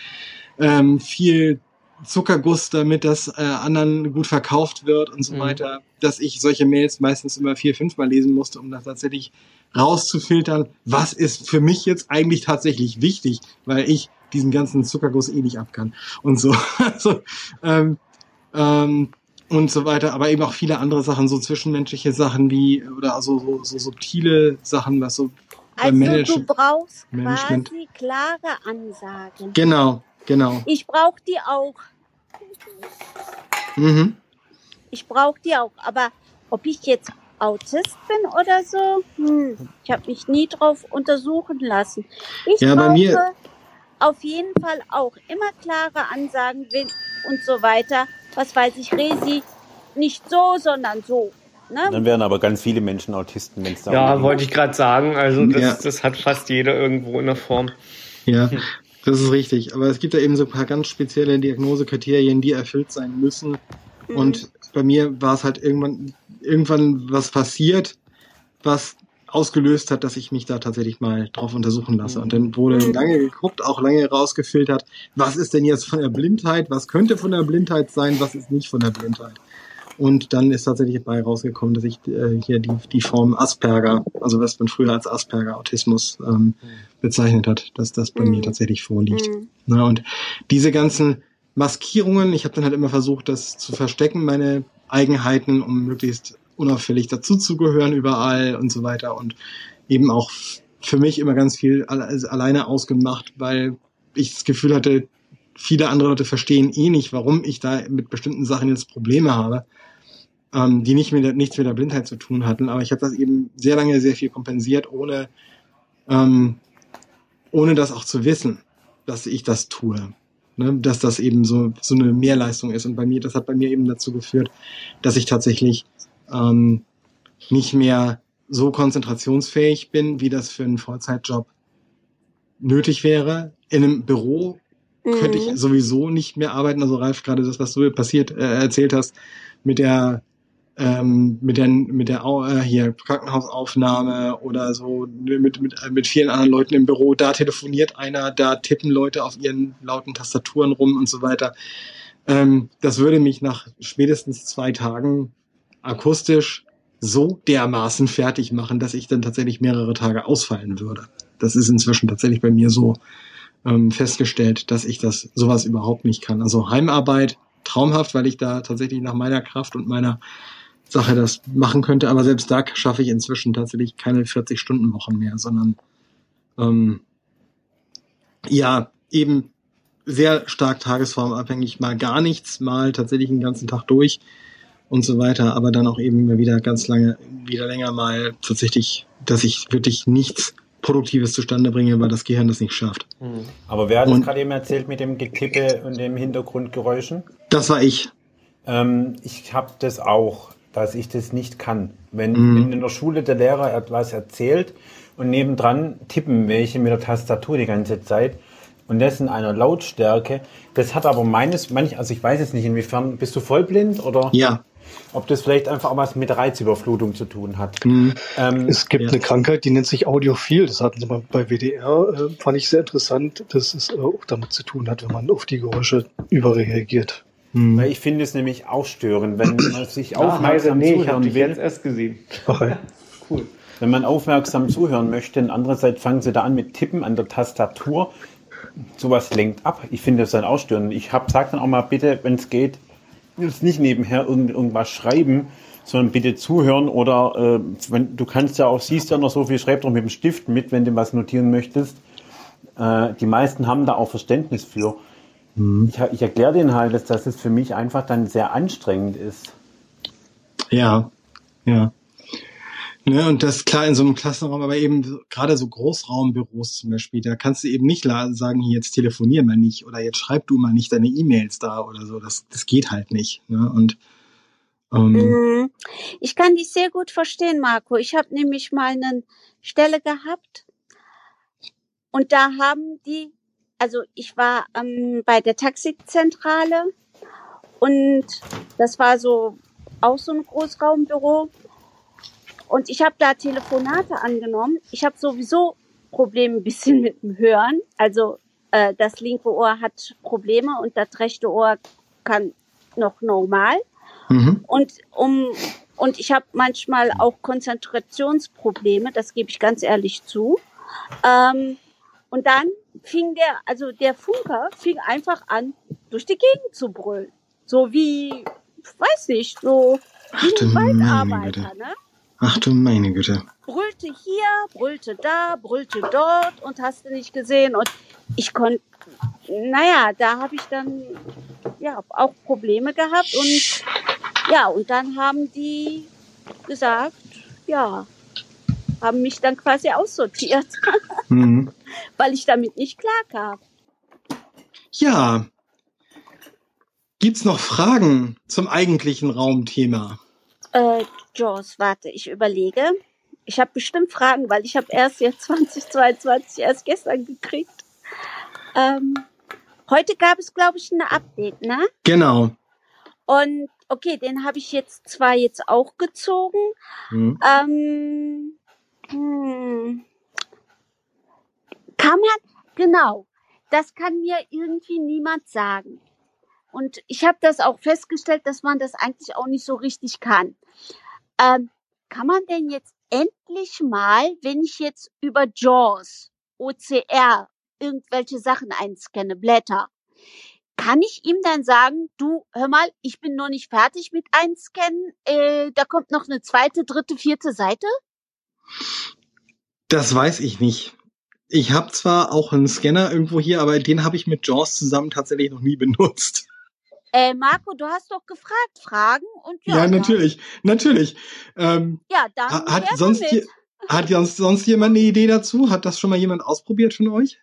Speaker 4: ähm, viel Zuckerguss, damit das äh, anderen gut verkauft wird und so
Speaker 15: Mhm.
Speaker 4: weiter, dass ich solche Mails meistens immer vier, fünfmal lesen musste, um das tatsächlich rauszufiltern, was ist für mich jetzt eigentlich tatsächlich wichtig, weil ich diesen ganzen Zuckerguss eh nicht ab kann und so. also, ähm, ähm, und so weiter, aber eben auch viele andere Sachen, so zwischenmenschliche Sachen wie, oder also so, so subtile Sachen, was so beim
Speaker 12: Also
Speaker 4: Manage-
Speaker 12: du brauchst
Speaker 4: Management.
Speaker 12: quasi klare Ansagen.
Speaker 4: Genau, genau.
Speaker 12: Ich brauche die auch.
Speaker 4: Mhm.
Speaker 12: Ich brauche die auch. Aber ob ich jetzt Autist bin oder so, hm, ich habe mich nie drauf untersuchen lassen. Ich
Speaker 4: Ja, bei
Speaker 12: brauche
Speaker 4: mir-
Speaker 12: auf jeden Fall auch immer klare Ansagen und so weiter. Was weiß ich, Resi, nicht so, sondern so. Ne?
Speaker 11: Dann wären aber ganz viele Menschen Autisten, wenn es da
Speaker 15: Ja, wollte ich gerade sagen. Also das,
Speaker 4: Ja.
Speaker 15: das hat fast jeder irgendwo in der Form.
Speaker 4: Ja, das ist richtig. Aber es gibt da eben so ein paar ganz spezielle Diagnosekriterien, die erfüllt sein müssen. Und bei mir war es halt irgendwann, irgendwann was passiert, was ausgelöst hat, dass ich mich da tatsächlich mal drauf untersuchen lasse. Und dann wurde lange geguckt, auch lange rausgefiltert, was ist denn jetzt von der Blindheit, was könnte von der Blindheit sein, was ist nicht von der Blindheit. Und dann ist tatsächlich dabei rausgekommen, dass ich äh, hier die, die Form Asperger, also was man früher als Asperger-Autismus ähm, bezeichnet hat, dass das bei mir tatsächlich vorliegt. Na, und diese ganzen Maskierungen, ich habe dann halt immer versucht, das zu verstecken, meine Eigenheiten, um möglichst unauffällig dazuzugehören überall und so weiter. Und eben auch für mich immer ganz viel also alleine ausgemacht, weil ich das Gefühl hatte, viele andere Leute verstehen eh nicht, warum ich da mit bestimmten Sachen jetzt Probleme habe, ähm, die nicht mit der, nichts mit der Blindheit zu tun hatten. Aber ich habe das eben sehr lange sehr viel kompensiert, ohne, ähm, ohne das auch zu wissen. dass ich das tue. Ne? Dass das eben so, so eine Mehrleistung ist. Und bei mir, das hat bei mir eben dazu geführt, dass ich tatsächlich ähm, nicht mehr so konzentrationsfähig bin, wie das für einen Vollzeitjob nötig wäre. In einem Büro könnte ich
Speaker 12: Mhm.
Speaker 4: sowieso nicht mehr arbeiten. Also Ralf, gerade das, was du passiert äh, erzählt hast, mit der ähm, mit der mit der äh, hier Krankenhausaufnahme oder so mit mit mit vielen anderen Leuten im Büro. Da telefoniert einer, da tippen Leute auf ihren lauten Tastaturen rum und so weiter. Ähm, das würde mich nach spätestens zwei Tagen akustisch so dermaßen fertig machen, dass ich dann tatsächlich mehrere Tage ausfallen würde. Das ist inzwischen tatsächlich bei mir so ähm, festgestellt, dass ich das sowas überhaupt nicht kann. Also Heimarbeit traumhaft, weil ich da tatsächlich nach meiner Kraft und meiner Sache das machen könnte, aber selbst da schaffe ich inzwischen tatsächlich keine 40-Stunden-Wochen mehr, sondern ähm, ja, eben sehr stark tagesformabhängig, mal gar nichts, mal tatsächlich den ganzen Tag durch und so weiter, aber dann auch eben immer wieder ganz lange, wieder länger mal tatsächlich, dass ich wirklich nichts Produktives zustande bringe, weil das Gehirn das nicht schafft.
Speaker 11: Aber wer hat das
Speaker 4: Und-
Speaker 11: gerade eben erzählt mit dem Getippe und dem Hintergrundgeräuschen?
Speaker 4: Das war ich.
Speaker 11: Ähm, ich habe das auch, dass ich das nicht kann. Wenn,
Speaker 4: Mhm.
Speaker 11: wenn in der Schule der Lehrer etwas erzählt und nebendran tippen welche mit der Tastatur die ganze Zeit und das in einer Lautstärke, das hat aber meines, manch, also ich weiß jetzt nicht, inwiefern, bist du vollblind oder?
Speaker 4: Ja.
Speaker 11: Ob das vielleicht einfach auch was mit Reizüberflutung zu tun hat.
Speaker 4: Mhm.
Speaker 11: Ähm,
Speaker 10: Es gibt eine Krankheit, die nennt sich Audiophil. Das hatten sie mal bei WDR, äh, fand ich sehr interessant, dass es äh, auch damit zu tun hat, wenn man auf die Geräusche überreagiert.
Speaker 11: Weil ich finde es nämlich auch störend, wenn man sich
Speaker 15: Ah,
Speaker 11: aufmerksam
Speaker 15: nee, ich
Speaker 11: zuhören
Speaker 15: habe dich
Speaker 11: will.
Speaker 15: jetzt erst gesehen.
Speaker 11: Cool. Wenn man aufmerksam zuhören möchte, und andererseits fangen sie da an mit Tippen an der Tastatur. Sowas lenkt ab. Ich finde das dann auch störend. Ich hab, sag dann auch mal bitte, wenn es geht, jetzt nicht nebenher irgend, irgendwas schreiben, sondern bitte zuhören oder äh, wenn du kannst ja auch, siehst ja noch so viel, schreib doch mit dem Stift mit, wenn du was notieren möchtest. Äh, die meisten haben da auch Verständnis für. Ich, ich erkläre denen halt, dass, dass es für mich einfach dann sehr anstrengend ist.
Speaker 4: Ja, ja. Ne, und das klar in so einem Klassenraum, aber eben gerade so Großraumbüros zum Beispiel, da kannst du eben nicht sagen, hier jetzt telefonier mal nicht oder jetzt schreib du mal nicht deine E-Mails da oder so. Das, das geht halt nicht. Ne? Und ähm,
Speaker 12: Mhm. Ich kann dich sehr gut verstehen, Marco. Ich habe nämlich mal eine Stelle gehabt und da haben die, also ich war ähm, bei der Taxizentrale und das war so auch so ein Großraumbüro und ich habe da Telefonate angenommen. Ich habe sowieso Probleme ein bisschen mit dem Hören. Also äh, das linke Ohr hat Probleme und das rechte Ohr kann noch normal.
Speaker 4: Mhm.
Speaker 12: Und um und ich habe manchmal auch Konzentrationsprobleme, das gebe ich ganz ehrlich zu. Ähm, und dann fing der, also der Funker fing einfach an, durch die Gegend zu brüllen. So wie, weiß nicht, so wie ein Waldarbeiter, ne?
Speaker 4: Ach du meine Güte.
Speaker 12: brüllte hier, brüllte da, brüllte dort und hast du nicht gesehen. Und ich konnte, naja, da habe ich dann ja auch Probleme gehabt und ja, und dann haben die gesagt, ja, haben mich dann quasi aussortiert,
Speaker 4: Mhm.
Speaker 12: weil ich damit nicht klarkam.
Speaker 4: Ja. Gibt's noch Fragen zum eigentlichen Raumthema?
Speaker 12: Äh, Jaws, warte, ich überlege. Ich habe bestimmt Fragen, weil ich habe erst jetzt 2022 erst gestern gekriegt. Ähm, heute gab es, glaube ich, ein Update, ne?
Speaker 4: Genau.
Speaker 12: Und okay, den habe ich jetzt zwar jetzt auch gezogen.
Speaker 4: Mhm.
Speaker 12: Ähm, hm, kann man, genau, das kann mir irgendwie niemand sagen. Und ich habe das auch festgestellt, dass man das eigentlich auch nicht so richtig kann. Ähm, kann man denn jetzt endlich mal, wenn ich jetzt über JAWS, OCR, irgendwelche Sachen einscanne, Blätter, kann ich ihm dann sagen, du, hör mal, ich bin noch nicht fertig mit einscannen, äh, da kommt noch eine zweite, dritte, vierte Seite?
Speaker 4: Das weiß ich nicht. Ich habe zwar auch einen Scanner irgendwo hier, aber den habe ich mit JAWS zusammen tatsächlich noch nie benutzt.
Speaker 12: Äh, Marco, du hast doch gefragt, Fragen und ja,
Speaker 4: Ja, natürlich, natürlich. Ähm,
Speaker 12: Ja, dann
Speaker 4: ha- hat sonst, je, hat sonst, sonst jemand eine Idee dazu? Hat das schon mal jemand ausprobiert von euch?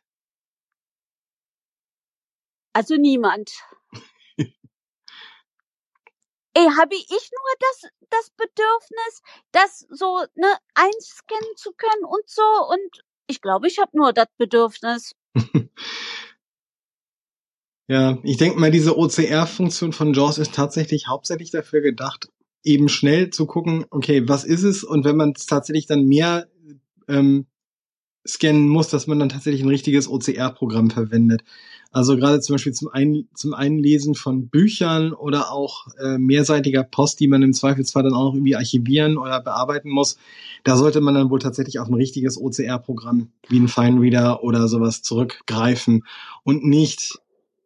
Speaker 12: Also niemand. Ey, habe ich nur das, das Bedürfnis, das so ne, einscannen zu können und so? Und ich glaube, ich habe nur das Bedürfnis.
Speaker 4: Ja, ich denke mal, diese OCR-Funktion von JAWS ist tatsächlich hauptsächlich dafür gedacht, eben schnell zu gucken, okay, was ist es? Und wenn man es tatsächlich dann mehr ähm, scannen muss, dass man dann tatsächlich ein richtiges OCR-Programm verwendet. Also gerade zum Beispiel zum, ein, zum Einlesen von Büchern oder auch äh, mehrseitiger Post, die man im Zweifelsfall dann auch noch irgendwie archivieren oder bearbeiten muss. Da sollte man dann wohl tatsächlich auf ein richtiges OCR-Programm wie ein Finereader oder sowas zurückgreifen und nicht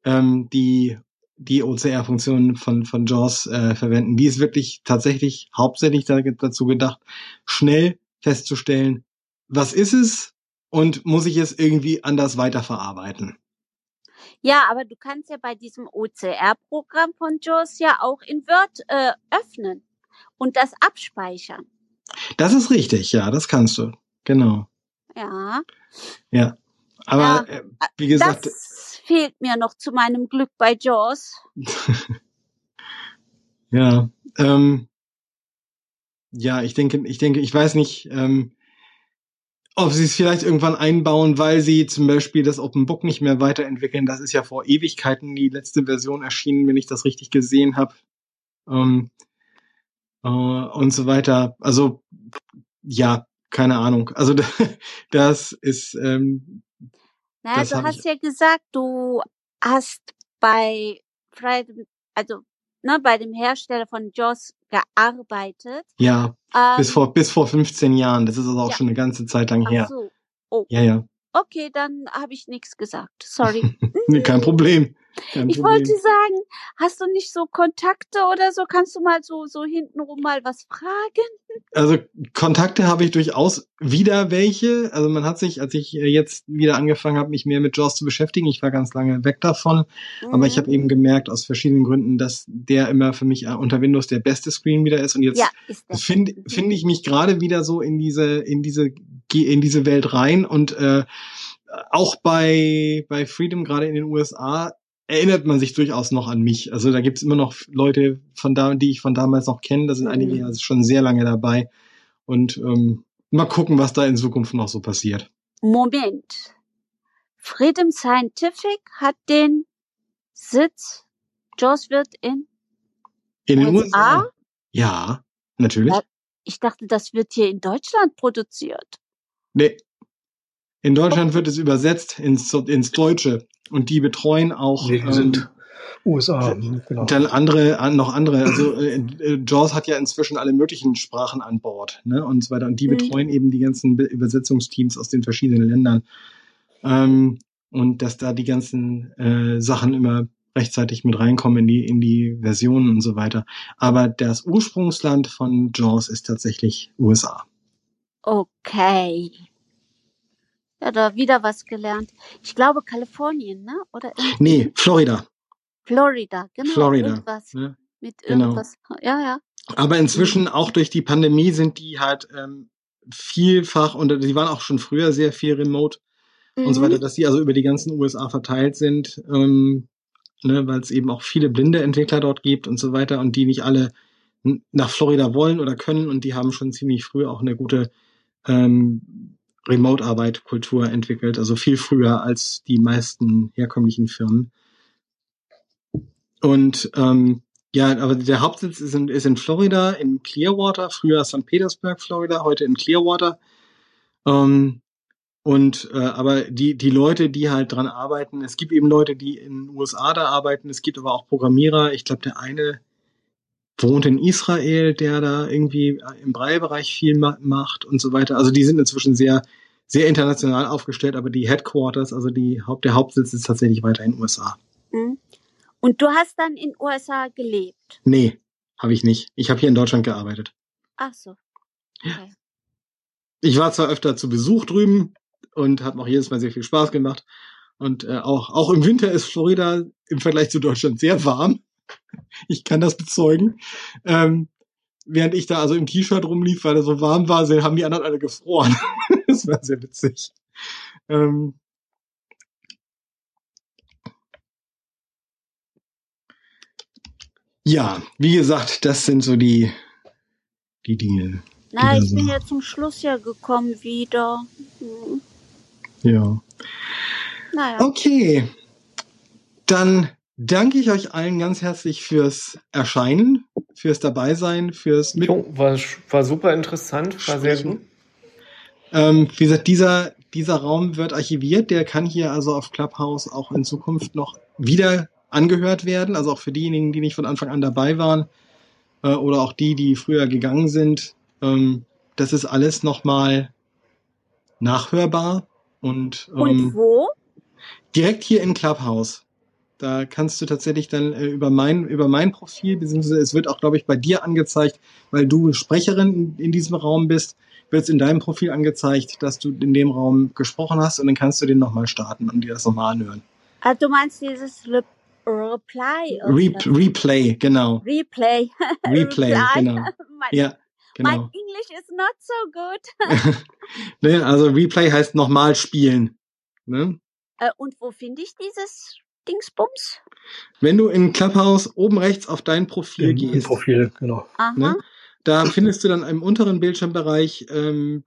Speaker 4: ähm, die die OCR-Funktion von von JAWS äh, verwenden. Die ist wirklich tatsächlich hauptsächlich da, dazu gedacht, schnell festzustellen, was ist es und muss ich es irgendwie anders weiterverarbeiten.
Speaker 12: Ja, aber du kannst ja bei diesem OCR-Programm von JAWS ja auch in Word äh, öffnen und das abspeichern.
Speaker 4: Das ist richtig, ja, das kannst du. Genau.
Speaker 12: Ja.
Speaker 4: Ja. Aber
Speaker 12: ja,
Speaker 4: äh, wie gesagt,
Speaker 12: das fehlt mir noch zu meinem Glück bei JAWS.
Speaker 4: ja, ähm, ja, ich denke, ich denke, ich weiß nicht, ähm, ob sie es vielleicht irgendwann einbauen, weil sie zum Beispiel das Open Book nicht mehr weiterentwickeln. Das ist ja vor Ewigkeiten die letzte Version erschienen, wenn ich das richtig gesehen habe. Ähm, äh, und so weiter. Also ja, keine Ahnung. Also das ist. Ähm,
Speaker 12: naja,
Speaker 4: das
Speaker 12: du
Speaker 4: hab
Speaker 12: hast
Speaker 4: ich,
Speaker 12: ja gesagt, du hast bei Friday, also ne, bei dem Hersteller von JAWS gearbeitet.
Speaker 4: ja,
Speaker 12: Ähm,
Speaker 4: bis vor bis vor 15 Jahren. Das ist also auch
Speaker 12: ja.
Speaker 4: schon eine ganze Zeit lang
Speaker 12: Ach
Speaker 4: her.
Speaker 12: so. Oh,
Speaker 4: Ja, ja.
Speaker 12: okay, dann habe ich nichts gesagt. Sorry.
Speaker 4: Nee, Kein Problem. Kein
Speaker 12: Ich
Speaker 4: Problem.
Speaker 12: wollte sagen, hast du nicht so Kontakte oder so? Kannst du mal so, so hintenrum mal was fragen?
Speaker 4: Also Kontakte habe ich durchaus wieder welche. Also man hat sich, als ich äh, jetzt wieder angefangen habe, mich mehr mit JAWS zu beschäftigen, ich war ganz lange weg davon, aber ich
Speaker 12: Mhm.
Speaker 4: habe eben gemerkt aus verschiedenen Gründen, dass der immer für mich äh, unter Windows der beste Screen wieder ist. Und jetzt
Speaker 12: Ja,
Speaker 4: finde finde ich mich gerade wieder so in diese in diese in diese Welt rein und äh, auch bei bei Freedom gerade in den USA erinnert man sich durchaus noch an mich. Also da gibt's immer noch Leute von da, die ich von damals noch kenne. Da sind einige
Speaker 12: Mhm.
Speaker 4: ja schon sehr lange dabei und ähm, mal gucken, was da in Zukunft noch so passiert.
Speaker 12: Moment. Freedom Scientific hat den Sitz, JAWS wird in
Speaker 4: In den
Speaker 12: USA?
Speaker 4: USA? Ja, natürlich.
Speaker 12: Ja, Ich dachte, das wird hier in Deutschland produziert.
Speaker 4: Nee. In Deutschland wird es übersetzt ins, ins Deutsche und die betreuen auch
Speaker 10: Nee, die
Speaker 4: ähm,
Speaker 10: sind USA, genau.
Speaker 4: dann andere, an- noch andere. Also äh, äh, JAWS hat ja inzwischen alle möglichen Sprachen an Bord ne, und so weiter. Und die
Speaker 12: Mhm.
Speaker 4: betreuen eben die ganzen Be Übersetzungsteams aus den verschiedenen Ländern. Ähm, und dass da die ganzen äh, Sachen immer rechtzeitig mit reinkommen in die, in die Versionen und so weiter. Aber das Ursprungsland von JAWS ist tatsächlich USA.
Speaker 12: Okay. Ja, da wieder was gelernt. Ich glaube Kalifornien, ne? Oder irgendwie
Speaker 4: Nee, Florida.
Speaker 12: Florida, genau.
Speaker 4: Florida.
Speaker 12: Irgendwas
Speaker 4: Ne?
Speaker 12: mit
Speaker 4: Genau.
Speaker 12: irgendwas. Ja, ja.
Speaker 4: Aber inzwischen auch durch die Pandemie sind die halt ähm, vielfach und die waren auch schon früher sehr viel remote und so
Speaker 12: Mhm.
Speaker 4: weiter, dass die also über die ganzen USA verteilt sind, ähm, ne, weil es eben auch viele blinde Entwickler dort gibt und so weiter und die nicht alle nach Florida wollen oder können und die haben schon ziemlich früh auch eine gute ähm, Remote-Arbeit, Kultur entwickelt, also viel früher als die meisten herkömmlichen Firmen. Und ähm, ja, aber der Hauptsitz ist in, ist in Florida, in Clearwater, früher St. Petersburg, Florida, heute in Clearwater. Ähm, und äh, aber die die Leute, die halt dran arbeiten, es gibt eben Leute, die in den USA da arbeiten, es gibt aber auch Programmierer. Ich glaube, der eine wohnt in Israel, der da irgendwie im Braillebereich viel ma macht und so weiter. Also die sind inzwischen sehr sehr international aufgestellt, aber die Headquarters, also die Haupt der Hauptsitz ist tatsächlich weiter in den USA.
Speaker 12: Mhm. Und du hast dann in USA gelebt.
Speaker 4: Nee, habe ich nicht. Ich habe hier in Deutschland gearbeitet.
Speaker 12: Ach so. Okay.
Speaker 4: Ich war zwar öfter zu Besuch drüben und hat mir auch jedes Mal sehr viel Spaß gemacht. Und äh, auch, auch im Winter ist Florida im Vergleich zu Deutschland sehr warm. Ich kann das bezeugen. Ähm, während ich da also im T-Shirt rumlief, weil es so warm war, haben die anderen alle gefroren. das war sehr witzig. Ähm, Ja, wie gesagt, das sind so die, die Dinge.
Speaker 12: Na, ich bin ja zum Schluss ja gekommen wieder. Hm.
Speaker 4: Ja.
Speaker 12: Naja.
Speaker 4: Okay. Dann danke ich euch allen ganz herzlich fürs Erscheinen, fürs Dabeisein, fürs Mit.
Speaker 15: Jo, war, war super interessant, war sehr gut.
Speaker 4: Ähm, wie gesagt, dieser, dieser Raum wird archiviert, der kann hier also auf Clubhouse auch in Zukunft noch wieder angehört werden, also auch für diejenigen, die nicht von Anfang an dabei waren äh, oder auch die, die früher gegangen sind. Ähm, das ist alles nochmal nachhörbar und,
Speaker 12: Und
Speaker 4: ähm,
Speaker 12: wo?
Speaker 4: direkt hier in Clubhouse. Da kannst du tatsächlich dann äh, über mein über mein Profil, beziehungsweise es wird auch, glaube ich, bei dir angezeigt, weil du Sprecherin in, in diesem Raum bist, wird es in deinem Profil angezeigt, dass du in dem Raum gesprochen hast und dann kannst du den nochmal starten und dir das nochmal anhören.
Speaker 12: Ah, du meinst dieses Re Reply?
Speaker 4: Re? Replay, genau.
Speaker 12: Replay.
Speaker 4: Replay, genau.
Speaker 12: mein,
Speaker 4: Ja,
Speaker 12: mein
Speaker 4: genau.
Speaker 12: English is not so good.
Speaker 4: Ne, also Replay heißt nochmal spielen. Ne?
Speaker 12: äh, und wo finde ich dieses Dingsbums?
Speaker 4: Wenn du in Clubhouse oben rechts auf dein Profil
Speaker 10: im
Speaker 4: gehst,
Speaker 10: Profil, genau.
Speaker 12: Aha.
Speaker 4: Ne? Da findest du dann im unteren Bildschirmbereich ähm,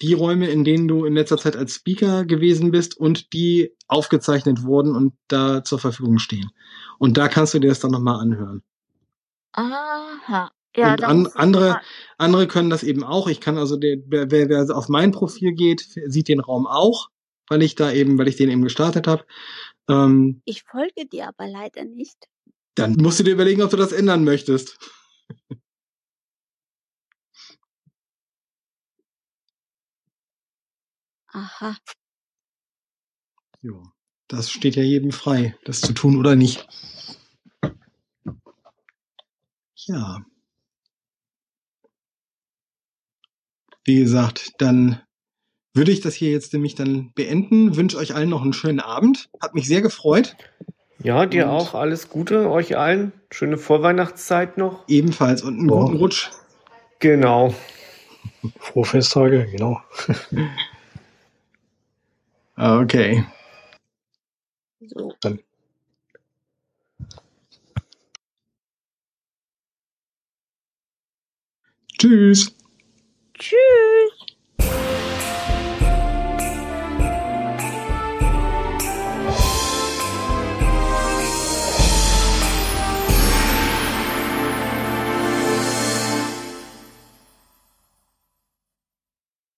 Speaker 4: die Räume, in denen du in letzter Zeit als Speaker gewesen bist und die aufgezeichnet wurden und da zur Verfügung stehen. Und da kannst du dir das dann nochmal anhören.
Speaker 12: Aha. Ja,
Speaker 4: und an, andere, andere können das eben auch. Ich kann also, der, wer, wer wer auf mein Profil geht, sieht den Raum auch, weil ich da eben, weil ich den eben gestartet habe. Ähm,
Speaker 12: Ich folge dir aber leider nicht.
Speaker 4: dann musst du dir überlegen, ob du das ändern möchtest.
Speaker 12: Aha.
Speaker 4: Jo. Das steht ja jedem frei, das zu tun oder nicht. Ja. Wie gesagt, dann würde ich das hier jetzt nämlich dann beenden. Wünsche euch allen noch einen schönen Abend. Hat mich sehr gefreut.
Speaker 15: Ja, dir
Speaker 4: Und-
Speaker 15: auch alles Gute, euch allen. Schöne Vorweihnachtszeit noch.
Speaker 4: Ebenfalls und einen
Speaker 10: Ja.
Speaker 4: guten Rutsch.
Speaker 15: Genau.
Speaker 10: Frohe Festtage, genau.
Speaker 4: Okay.
Speaker 12: So.
Speaker 10: Dann
Speaker 4: Tschüss.